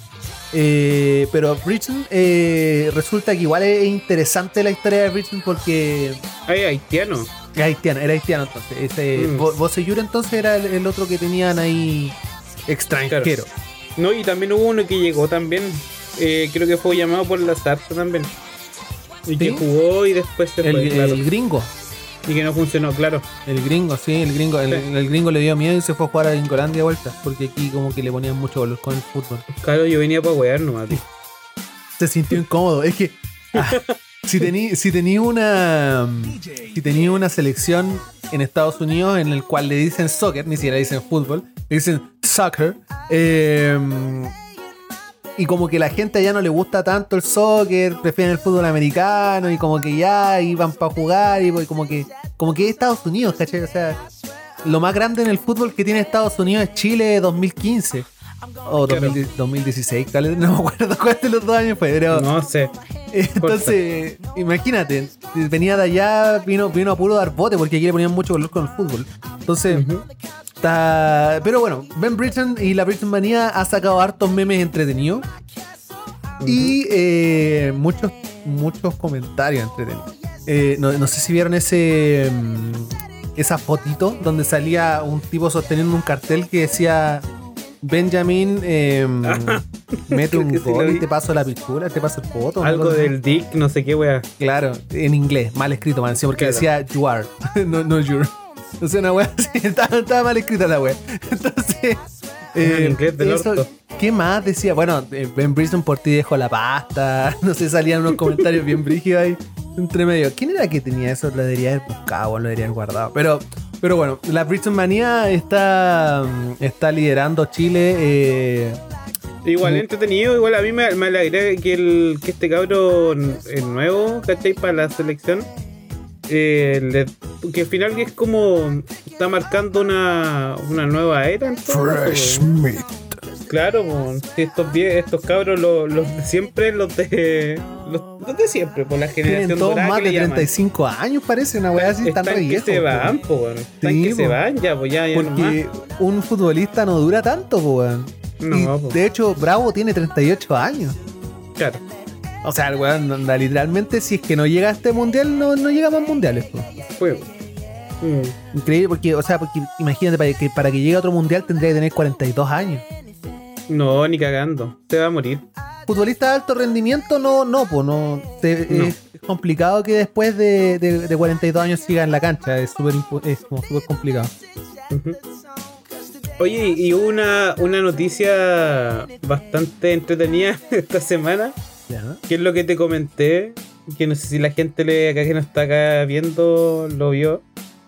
Eh, pero Bridgeton eh, resulta que igual es interesante la historia de Bridgeton porque Ay, haitiano. es haitiano, era haitiano entonces. Ese, Mm. Bo- Boseyur entonces era el, el otro que tenían ahí extranjero. No, y también hubo uno que llegó también. eh, creo que fue llamado por la Zarza también. Y que jugó y después se El, fue, claro. el gringo. Y que no funcionó, claro. El gringo, sí, el gringo. El, Sí. el gringo le dio miedo y se fue a jugar a Ingolandia de vuelta. Porque aquí como que le ponían mucho valor con el fútbol. Claro, yo venía para wear nomás. tío. Se sintió incómodo. Es que ah, si tení, si tenía una si tenía una selección en Estados Unidos en el cual le dicen soccer, ni siquiera le dicen fútbol, le dicen soccer. eh, y como que la gente allá no le gusta tanto el soccer, prefieren el fútbol americano y como que ya iban para jugar y como que como que es Estados Unidos, ¿cachai? O sea, lo más grande en el fútbol que tiene Estados Unidos es Chile 2015 o Claro. 2000 2016, ¿cuál- no me acuerdo cuál de los dos años fue, pero No sé. entonces, imagínate, venía de allá, vino, vino a puro dar bote porque aquí le ponían mucho valor con el fútbol. Entonces. Pero bueno, Ben Britton y la Britton Manía ha sacado hartos memes entretenidos y eh, muchos, muchos comentarios entretenidos. Eh, no, no sé si vieron ese. mm, esa fotito donde salía un tipo sosteniendo un cartel que decía. Benjamin, eh, mete un sí gol y te paso la pichula, te paso el foto. Algo del Dick, no sé qué wea. Claro, en inglés, mal escrito, man, sí, porque Claro. decía you are, no, no you're. O sea, una wea así, estaba, estaba mal escrita la wea. Entonces, En inglés del eso- orto. ¿qué más decía? Bueno, eh, Ben Brisson por ti dejó la pasta, no sé, salían unos comentarios bien brígidos ahí, entre medio. ¿Quién era que tenía eso? Lo debería haber buscado, lo debería haber guardado. Pero, pero bueno, la Brisson Manía está, está liderando Chile. eh, Igual Mm. entretenido, igual a mí me, me alegra que, el, que este cabrón es nuevo, ¿cachai? Para la selección. Eh, le- que al final es como está marcando una, una nueva era en todo caso, Fresh weón. meat. Claro, estos vie- estos cabros los, los de siempre, los de los, los de siempre, por la Tienen generación todos dorada más de le llaman. 35 años, parece una weá así, Están tan re que se van, po. Están Sí, que se van ya, pues ya, Porque un futbolista no dura tanto, po, weón. No, Y, de hecho, Bravo tiene 38 años. Claro, O sea, el weón, anda, literalmente, si es que no llega a este mundial, no, no llega a más mundiales. po. fue. Mm. Increíble, porque, o sea, porque imagínate, para que, para que llegue a otro mundial tendría que tener 42 años. No, ni cagando. Se va a morir. Futbolista de alto rendimiento, no, no, pues no, No. Es, complicado que después de, de- de 42 años siga en la cancha. Es súper es como complicado. Oye, y hubo una, una noticia bastante entretenida esta semana, Ya. que es lo que te comenté, que no sé si la gente le, acá que no está acá viendo lo vio,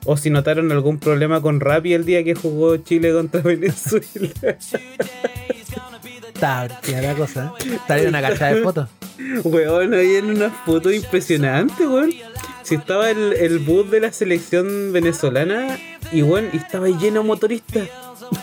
o si notaron algún problema con Rappi el día que jugó Chile contra Venezuela. Está brillante la cosa. en una cacha de fotos. Weón, ahí en una foto impresionante, weón. Si estaba el, el bus de la selección venezolana y weón, estaba lleno de motoristas.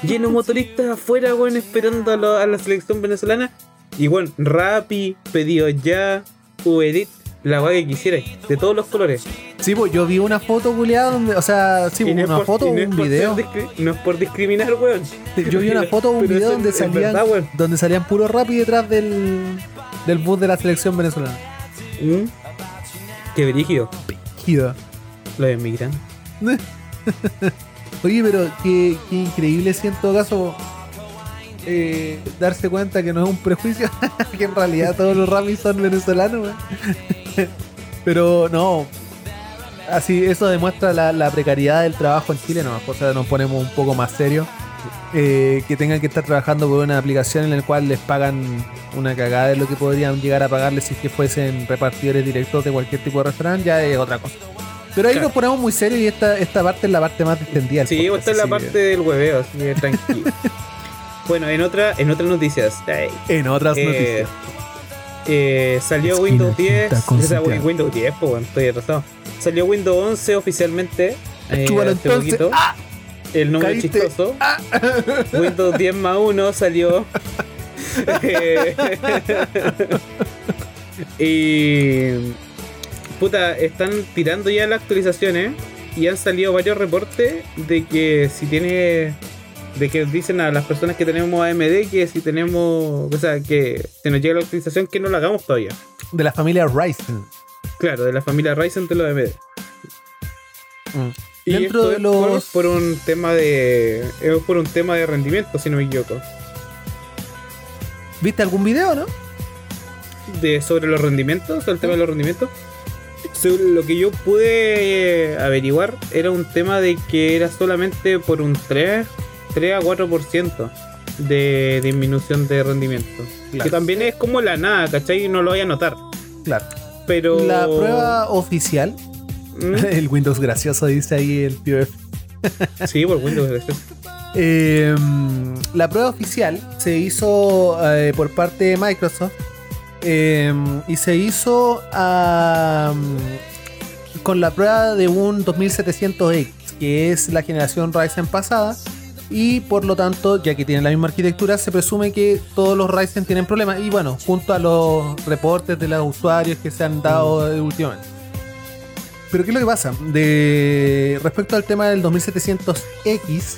Lleno de motoristas afuera, weón, esperando a, lo- a la selección venezolana. Y weón, Rappi, pedido ya, Uber la weá que quisiera, de todos los colores. Sí, pues yo vi una foto, culiada, donde, o sea, sí, una por- foto o un video. No es por discriminar, weón. Yo vi una foto o un video donde salían, verdad, donde salían puro rap y detrás del, del bus de la selección venezolana. Mm. Qué brígido. Gida. Lo emigran. Oye, pero qué, qué increíble si en todo caso eh, darse cuenta que no es un prejuicio, que en realidad todos los ramis son venezolanos, weón. Pero no, así eso demuestra la, la precariedad del trabajo en Chile, no, o sea, nos ponemos un poco más serios. Eh, que tengan que estar trabajando por una aplicación en la cual les pagan una cagada de lo que podrían llegar a pagarles si es que fuesen repartidores directos de cualquier tipo de restaurante, ya es otra cosa. Pero ahí Claro. nos ponemos muy serios y esta, esta parte es la parte más distendida. Sí, podcast, esta es la parte del hueveo, así que tranquilo. bueno, en otra, en otras noticias. ay, En otras eh, noticias. Eh, salió Esquina Windows 10. quinta con o sea. Windows 10, pues bueno, estoy atrasado. Salió Windows 11 oficialmente. eh, hace poquito. ¡Ah! El nombre Caíste. chistoso. Windows 10 más 1 salió. Y. Puta, están tirando ya las actualizaciones. Y han salido varios reportes de que si tiene. De que dicen a las personas que tenemos AMD que si tenemos. O sea, que se nos llega la actualización que no la hagamos todavía. De la familia Ryzen. Claro, de la familia Ryzen de los AMD. Y Dentro esto de es los. por, por un tema de. Es por un tema de rendimiento, si no me equivoco. ¿Viste algún video, no? de sobre los rendimientos, sobre el tema de los rendimientos. Sobre lo que yo pude averiguar era un tema de que era solamente por un 3, 3 a 4% de disminución de rendimiento. Claro. Que también es como la nada, ¿cachai? No lo voy a notar. Claro. Pero. La prueba oficial. ¿Mm? El Windows gracioso dice ahí el tío F. Sí, por Windows. eso. Eh, la prueba oficial se hizo eh, por parte de Microsoft eh, y se hizo con la prueba de un 2700X, que es la generación Ryzen pasada. Y por lo tanto, ya que tienen la misma arquitectura, se presume que todos los Ryzen tienen problemas. Y bueno, junto a los reportes de los usuarios que se han dado eh, últimamente. Pero ¿qué es lo que pasa? De respecto al tema del 2700X,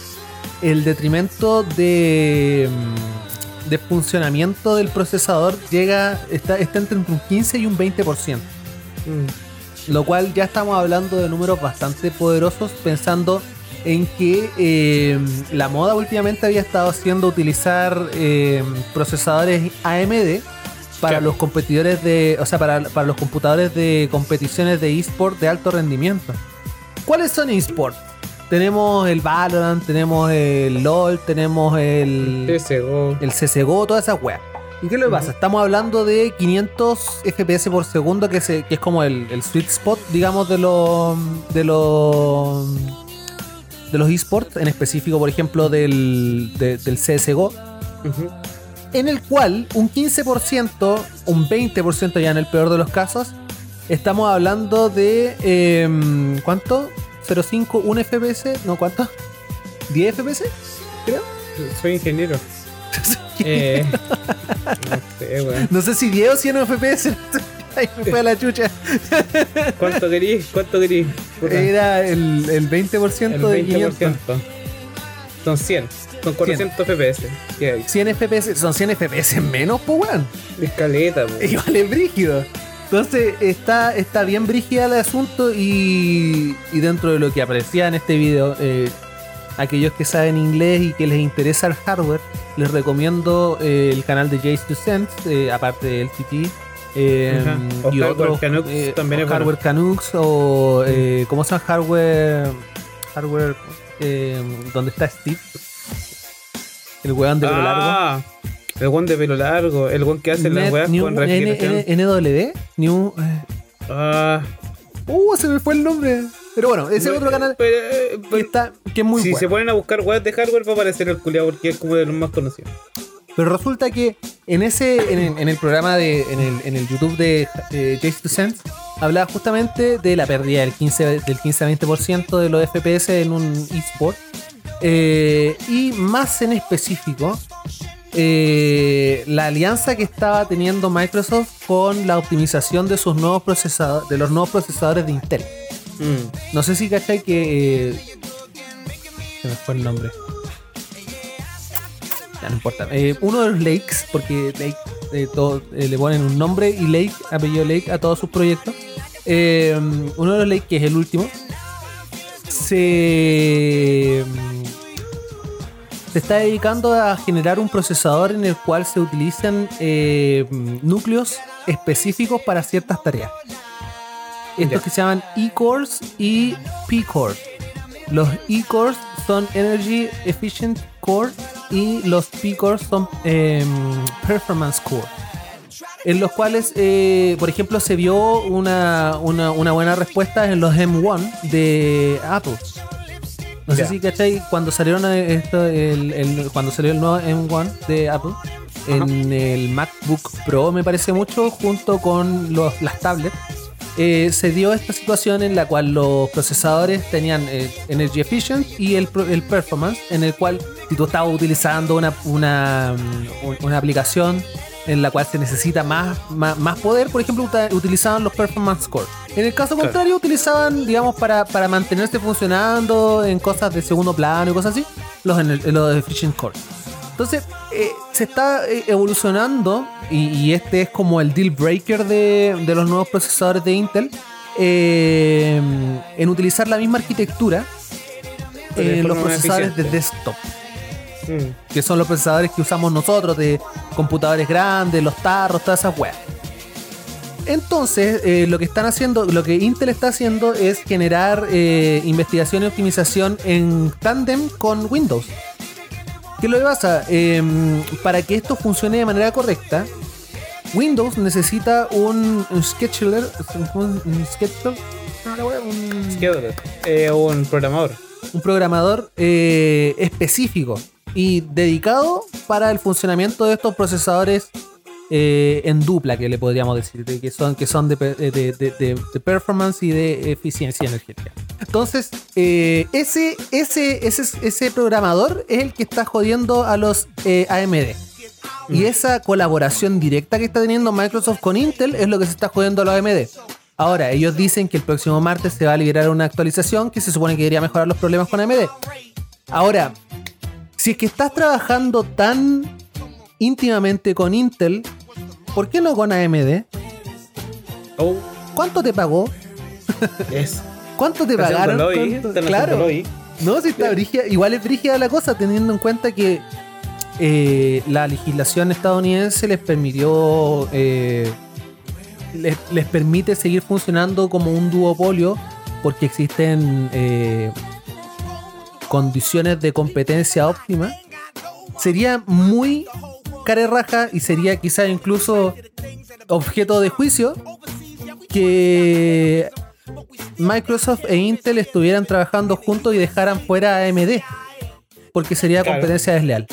el detrimento de, mm, de funcionamiento del procesador llega está, está entre un 15 y un 20%. Mm. Lo cual ya estamos hablando de números bastante poderosos pensando en que eh, la moda últimamente había estado haciendo utilizar eh, procesadores AMD para Claro. los competidores de, o sea, para, para los computadores de competiciones de eSport de alto rendimiento. ¿Cuáles son eSports? Tenemos el Valorant, tenemos el LOL, tenemos el, CSGO. el CSGO, todas esas weas. ¿Y qué es lo que pasa? Estamos hablando de 500 FPS por segundo, que, se, que es como el, el sweet spot, digamos, de los de los de los esports, en específico, por ejemplo, del, de- del CSGO, Ujú. en el cual un 15%, un 20% ya en el peor de los casos, estamos hablando de em, ¿cuánto? 0.5, 1 FPS, no, ¿cuánto? ¿10 FPS? Soy ingeniero. Eh, no sé, weón. No sé si 10 o 100 FPS. Ahí me fue a la chucha. ¿Cuánto querís? ¿Cuánto querís? Era el, el 20% El de 500. 20%. Son 100. Son 400 FPS. ¿Qué hay? 100 FPS, son 100 FPS menos, pues weón. Escaleta, po. Igual es brígido. Entonces está, está bien brígida el asunto y, y dentro de lo que aparecía en este video, eh, aquellos que saben inglés y que les interesa el hardware, les recomiendo eh, el canal de Jace Sense, eh, aparte del TT. Eh, y Hardware otros Canucks eh, también o es bueno. Hardware Canucks o eh, ¿cómo se llama? Hardware Hardware eh, donde está Steve el weón de pelo largo Ah, el guan de pelo largo. El guan que hace las Net- weas New- con N- refrigeración. N- NW New Ah, Uh, se me fue el nombre. Pero bueno, ese no, otro canal pero, eh, que, está, que es muy si bueno. se ponen a buscar weas de hardware va a aparecer el culiao porque es como de los más conocidos. Pero resulta que en ese, en el, en el programa de, en el, en el YouTube de eh, Jace to Sense, hablaba justamente de la pérdida del 15, del 15 a 20% de los FPS en un eSport. Eh, y más en específico, eh, la alianza que estaba teniendo Microsoft con la optimización de sus nuevos procesadores, de los nuevos procesadores de Intel. Mm. No sé si cachai que. eh, se me fue el nombre. Ya no importa. Eh, uno de los Lakes, porque Lake, eh, todo, eh, le ponen un nombre y Lake, apellido Lake, a todos sus proyectos. Uno de los Lake, que es el último, se. mm, Se está dedicando a generar un procesador en el cual se utilizan núcleos específicos para ciertas tareas. Estos Ya. que se llaman E-cores y P-cores. Los E-cores son Energy Efficient Core y los P-cores son em, Performance Core. En los cuales, eh, por ejemplo, se vio una, una- una buena respuesta en los M1 de Apple. No sé si cachai, cuando salieron eh, esto, el, el- cuando salió el nuevo M1 de Apple, en el MacBook Pro me parece mucho, junto con los, las tablets, eh, se dio esta situación en la cual los procesadores tenían eh, Energy Efficient y el, el Performance, en el cual si tú estabas utilizando una, una, mm, una aplicación en la cual se necesita más, más, más poder, por ejemplo, utilizaban los Performance Core. En el caso Claro. contrario, utilizaban, digamos, para, para mantenerse funcionando en cosas de segundo plano y cosas así, los, los Efficient Core. Entonces, eh, se está eh, evolucionando, y, y este es como el deal breaker de, de los nuevos procesadores de Intel, eh, en utilizar la misma arquitectura en los procesadores de desktop, Mm. que son los procesadores que usamos nosotros de computadores grandes, los tarros, todas esas weas. Entonces, eh, lo que están haciendo, lo que Intel está haciendo es generar eh, investigación y optimización en tándem con Windows. ¿Qué es lo que pasa? Em, para que esto funcione de manera correcta, Windows necesita un, un scheduler, un, un scheduler, un- Scheduler. Eh, un programador. un programador eh, específico y dedicado para el funcionamiento de estos procesadores eh, en dupla, que le podríamos decir, de que son, que son de, pe- de- de- de- de performance y de eficiencia energética. Entonces, eh, ese, ese, ese, ese programador es el que está jodiendo a los eh, AMD. Y esa colaboración directa que está teniendo Microsoft con Intel es lo que se está jodiendo a los AMD. Ahora, ellos dicen que el próximo martes se va a liberar una actualización que se supone que debería mejorar los problemas con AMD. Ahora, si es que estás trabajando tan íntimamente con Intel, ¿por qué no con AMD? Oh, ¿Cuánto te pagó? es. ¿Cuánto te pagaron? lobby, ¿Cuánto- están Claro. No, si está brígida, igual es brígida la cosa, teniendo en cuenta que eh, la legislación estadounidense les permitió. eh, les, les permite seguir funcionando como un duopolio porque existen eh, condiciones de competencia óptima. Sería muy carerraja y sería quizá incluso objeto de juicio que Microsoft e Intel estuvieran trabajando juntos y dejaran fuera a AMD. Porque sería Claro. competencia desleal.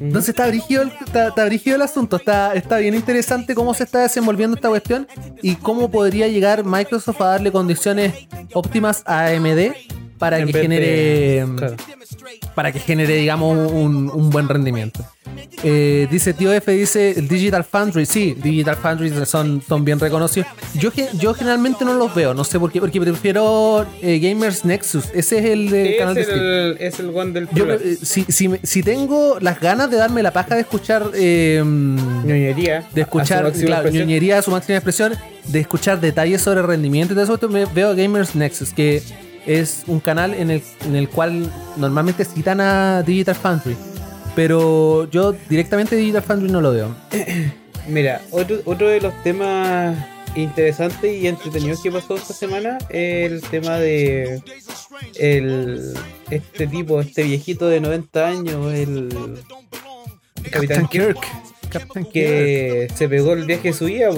Entonces está brígido, el, está, está brígido el asunto. Está, está bien interesante cómo se está desenvolviendo esta cuestión y cómo podría llegar Microsoft a darle condiciones óptimas a AMD para En que genere. de- claro. Para que genere, digamos, un, un buen rendimiento. Eh, dice Tío F, dice el Digital Foundry. Sí, Digital Foundry son, son bien reconocidos. Yo, yo generalmente no los veo, no sé por qué, porque prefiero eh, Gamers Nexus. Ese es el del canal de el, es el one del Yo, eh, si, si, si tengo las ganas de darme la paja de escuchar eh, ñoñería. de a su escuchar claro, ñoñería a su máxima expresión, de escuchar detalles sobre rendimiento y todo eso, me veo Gamers Nexus, que es un canal en el, en el cual normalmente citan a Digital Foundry. Pero yo directamente Digital Foundry no lo veo. Mira, otro, otro de los temas interesantes y entretenidos que pasó esta semana es el tema de el este tipo, este viejito de 90 años, el Capitán Kirk, Captain Kirk. que se pegó el viaje de su vida,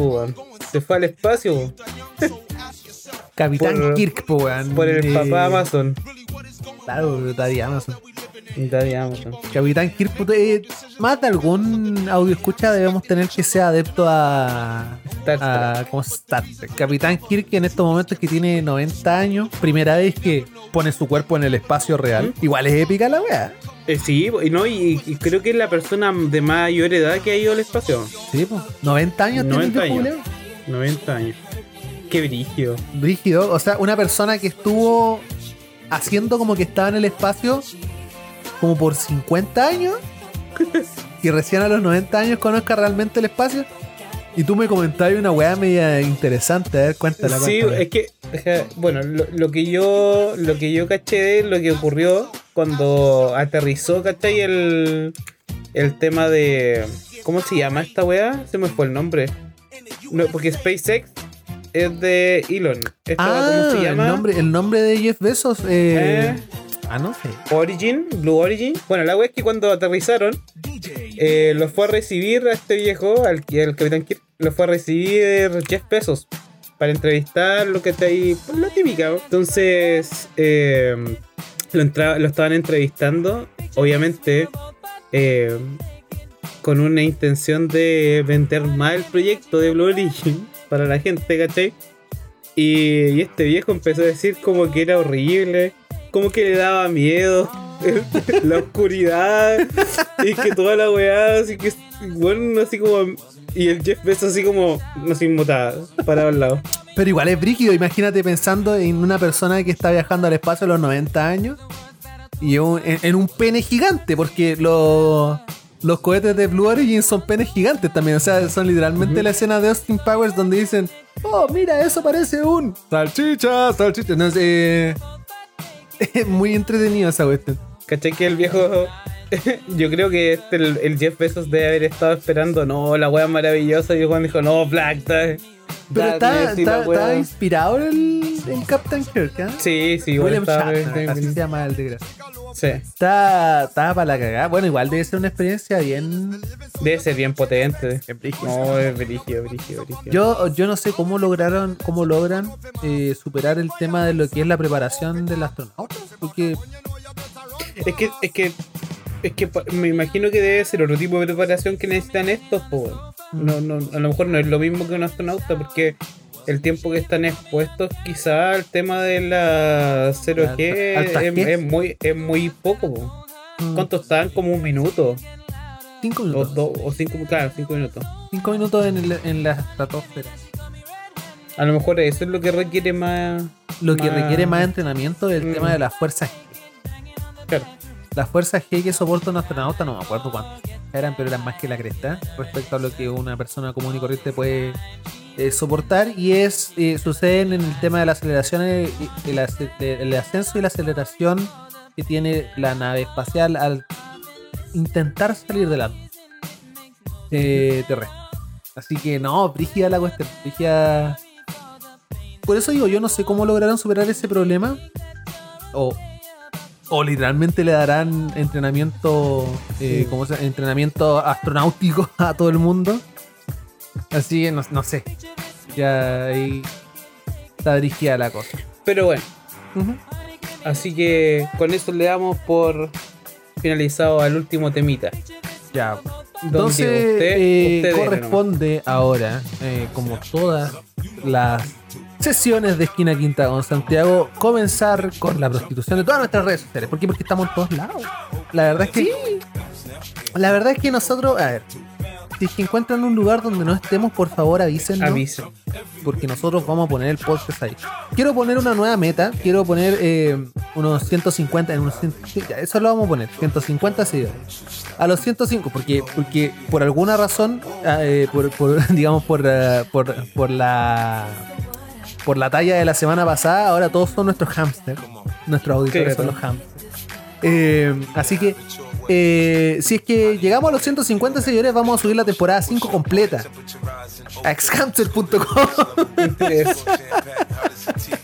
se fue al espacio Capitán por- Kirk, po, weón. por el Eh, papá Amazon. Claro, Daddy Amazon. Daddy Amazon. Capitán Kirk, eh, más de algún audio escucha debemos tener que sea adepto a, Star a ¿cómo se- Star Trek. Capitán Kirk en estos momentos que tiene 90 años, primera vez que pone su cuerpo en el espacio real. Igual es épica la wea. Eh, sí, y no, y, y creo que es la persona de mayor edad que ha ido al espacio. Sí, pues. 90 años tiene el 90 viejo años. culiao. 90 años. Qué brillo. Brígido. O sea, una persona que estuvo haciendo como que estaba en el espacio como por 50 años y recién a los 90 años conozca realmente el espacio. Y tú me comentabas una weá media interesante, a ver, cuéntala. Sí, cuéntala. es que, es que, bueno, lo, lo que yo lo que yo caché de lo que ocurrió cuando aterrizó, ¿cachai? El, el tema de. ¿Cómo se llama esta weá? Se me fue el nombre. No, porque SpaceX es de Elon. Ah, ¿Cómo se llama? El nombre, el nombre de Jeff Bezos. Eh, Eh. Ah, no sé. Origin, Blue Origin. Bueno, la wea es que cuando aterrizaron, eh, los fue a recibir a este viejo, al, al Capitán Kirk, lo fue a recibir Jeff Bezos para entrevistar lo que está ahí, pues, la típica. ¿no? Entonces, eh, lo, entra- lo estaban entrevistando, obviamente, eh, con una intención de vender más el proyecto de Blue Origin para la gente, ¿cachai? Y, y este viejo empezó a decir como que era horrible, como que le daba miedo, la oscuridad, y que toda la weá, así que, bueno, así como. Y el Jeff Bezos así como, no sé, inmutada, parado al lado. Pero igual es brígido, imagínate pensando en una persona que está viajando al espacio a los 90 años y en un pene gigante, porque los, los cohetes de Blue Origin son penes gigantes también, o sea, son literalmente la escena de Austin Powers donde dicen, oh, mira, eso parece un salchicha, salchicha. Entonces, eh, es muy entretenido esa cuestión. ¿Cachai que el viejo... Yo creo que este, el, el Jeff Bezos debe haber estado esperando, no, la weá maravillosa, y el Juan dijo, no, Black, da- Pero está, está, weá". está inspirado el, el Captain Kirk, ¿ah? Sí, sí, igual William Shatner, así se llama el desgraciado. Sí. Está, está para la cagada. Bueno, igual debe ser una experiencia bien. Debe ser bien potente. brígida. No, es brígido, brígido, brígido. Yo, yo no sé cómo lograron, cómo logran eh, superar el tema de lo que es la preparación del astronauta. Porque Es que, es que, es que me imagino que debe ser otro tipo de preparación que necesitan estos, po, weón. no, no, a lo mejor no es lo mismo que un astronauta, porque el tiempo que están expuestos, quizá al tema de la 0G Alta- alta es, G. es muy, es muy poco. po. mm, ¿Cuánto están? Como un minuto. cinco O, minutos. dos, o cinco, claro, cinco minutos. Cinco minutos en, el- en la estratosfera. A lo mejor eso es lo que requiere más. Lo que requiere más entrenamiento es el Mm. tema de las fuerzas. Claro. Las fuerzas G que soporta un astronauta, no me acuerdo cuántas eran, pero eran más que la cresta respecto a lo que una persona común y corriente puede eh, soportar. Y es eh, suceden en el tema de la aceleración, el ascenso y la aceleración que tiene la nave espacial al intentar salir del atmósfera eh, terrestre. Así que no, brígida la cuestión, brígida. Por eso digo, yo no sé cómo lograron superar ese problema. O, o literalmente le darán entrenamiento, eh, Sí. ¿cómo se llama? entrenamiento astronáutico a todo el mundo. Así que no, no sé. Ya ahí está dirigida la cosa. Pero bueno, así que con eso le damos por finalizado al último temita. Ya. Entonces usted- eh, usted corresponde ahora, eh, como todas las sesiones de esquina quinta con Santiago, comenzar con la prostitución de todas nuestras redes sociales. ¿Por qué? Porque estamos en todos lados. La verdad es que. La verdad es que nosotros, a ver, si es que encuentran un lugar donde no estemos, por favor avísenos. Avisen. Porque nosotros vamos a poner el podcast ahí. Quiero poner una nueva meta. Quiero poner eh, unos 150. En unos 100 ya, eso lo vamos a poner. 150 seguidores. A los 105. Porque, porque por alguna razón, ah, eh, por, por, digamos, por, eh, por, por la. Por la talla de la semana pasada, ahora todos son nuestros hamsters. Nuestros auditores son los hamsters. Eh, así que, eh, si es que llegamos a los 150 seguidores, vamos a subir la temporada 5 completa a exhamster.com.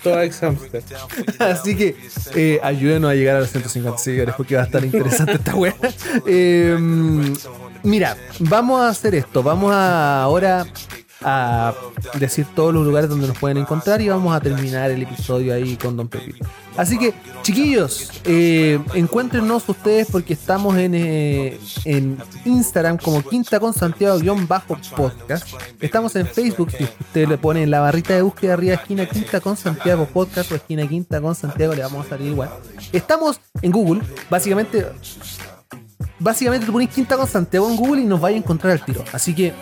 Todo ex hamster. Así que eh, ayúdenos a llegar a los 150 seguidores porque va a estar interesante esta wea. Mira, vamos a hacer esto. Vamos a ahora a decir todos los lugares donde nos pueden encontrar y vamos a terminar el episodio ahí con Don Pepito. Así que, chiquillos, eh, encuéntrenos ustedes porque estamos en, eh, en Instagram como Quinta con Santiago-podcast. Estamos en Facebook, si usted le pone en la barrita de búsqueda arriba esquina Quinta con Santiago Podcast o esquina Quinta con Santiago, le vamos a salir igual. Estamos en Google, básicamente. Básicamente tú pones Quinta con Santiago en Google y nos vais a encontrar al tiro. Así que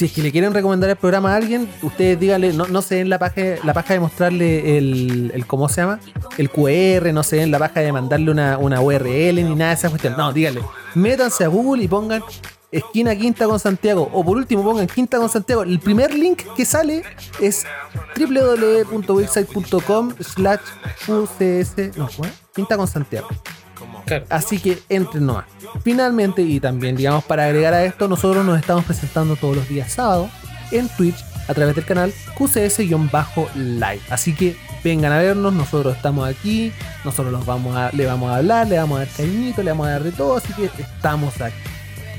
Si es que le quieren recomendar el programa a alguien, ustedes díganle, no, no se den la paja, la paja de mostrarle el, el, ¿cómo se llama? El QR, no se den la paja de mandarle una, una URL ni nada de esa cuestión. No, díganle, métanse a Google y pongan esquina quinta con Santiago. O por último pongan quinta con Santiago. El primer link que sale es www.website.com slash QCS. No, quinta con Santiago. Así que entren nomás. Finalmente, y también digamos para agregar a esto, nosotros nos estamos presentando todos los días sábado en Twitch a través del canal QCS-Live. Así que vengan a vernos, nosotros estamos aquí, nosotros los vamos a, le vamos a hablar, le vamos a dar cariñito, le vamos a dar de todo, así que estamos aquí.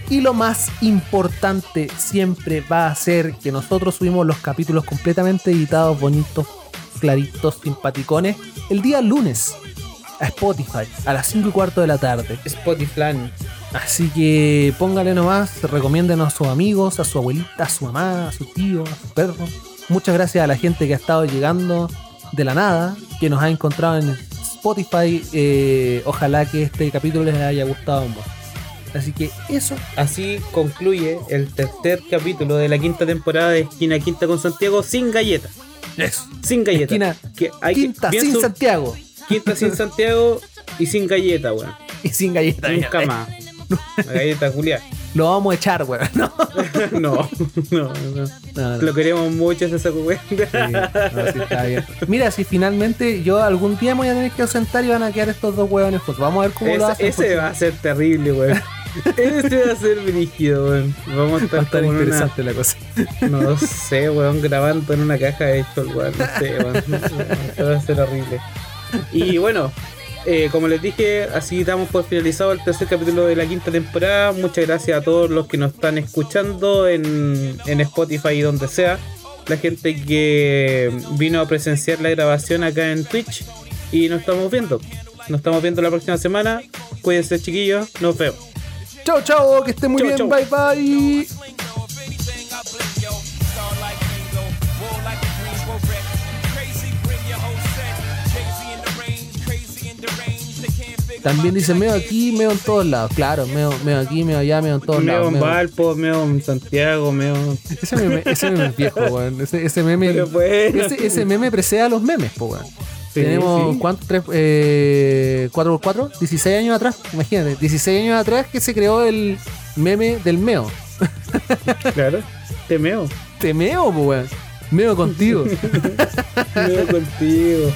Y lo más importante siempre va a ser que nosotros subimos los capítulos completamente editados, bonitos, claritos, simpaticones, el día lunes a Spotify a las 5 y cuarto de la tarde. Spotify. Así que póngale nomás, recomiéndenos a sus amigos, a su abuelita, a su mamá, a su tío, a su perro. Muchas gracias a la gente que ha estado llegando de la nada, que nos ha encontrado en Spotify. Eh, ojalá que este capítulo les haya gustado mucho. Así que eso. Así concluye el tercer capítulo de la quinta temporada de Esquina Quinta con Santiago sin galletas. Eso. Sin galletas. Esquina que hay que- Quinta sin Santiago. Quinta sin Santiago y sin galleta, weón. Y sin galleta. Nunca más. La galleta Julián. Lo vamos a echar, weón. No. No, no. Lo queremos mucho ese saco, weón. Sí, no, sí, está bien. Mira, si finalmente yo algún día me voy a tener que ausentar y van a quedar estos dos hueones juntos. Vamos a ver cómo lo Ese, hacen. ese porque va a ser terrible, weón. Ese va a ser brígido, weón. Vamos a va a estar una, interesante la cosa. no sé, weón, grabando en una caja de hecho, weón. No sé, weón. Esto va a ser horrible. Y bueno, eh, como les dije, así damos por finalizado el tercer capítulo de la quinta temporada. Muchas gracias a todos los que nos están escuchando en, en Spotify y donde sea. La gente que vino a presenciar la grabación acá en Twitch. Y nos estamos viendo. Nos estamos viendo la próxima semana. Cuídense, chiquillos. Nos vemos. Chao, chao, que estén muy Chau, bien. chau. Bye, bye. También dice meo aquí, meo en todos lados. Claro, meo, meo aquí, meo allá, meo en todos Meo lados. en meo- Valpo, meo en Santiago, meo. Ese meme, ese meme es viejo, weón. Ese, ese meme. Pero bueno. Ese, ese meme precede a los memes, po, weón. Sí, Tenemos, sí. ¿cuánto? Tres, eh, ¿4 por 4 16 años atrás, imagínate. 16 años atrás que se creó el meme del meo. Claro, te meo. Te meo, po, weón. Meo contigo. Meo contigo.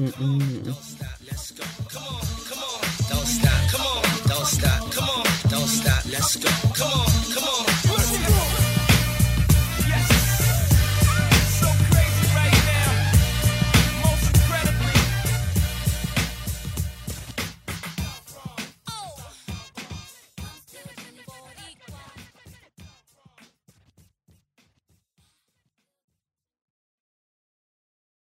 Mm, mm. Don't stop,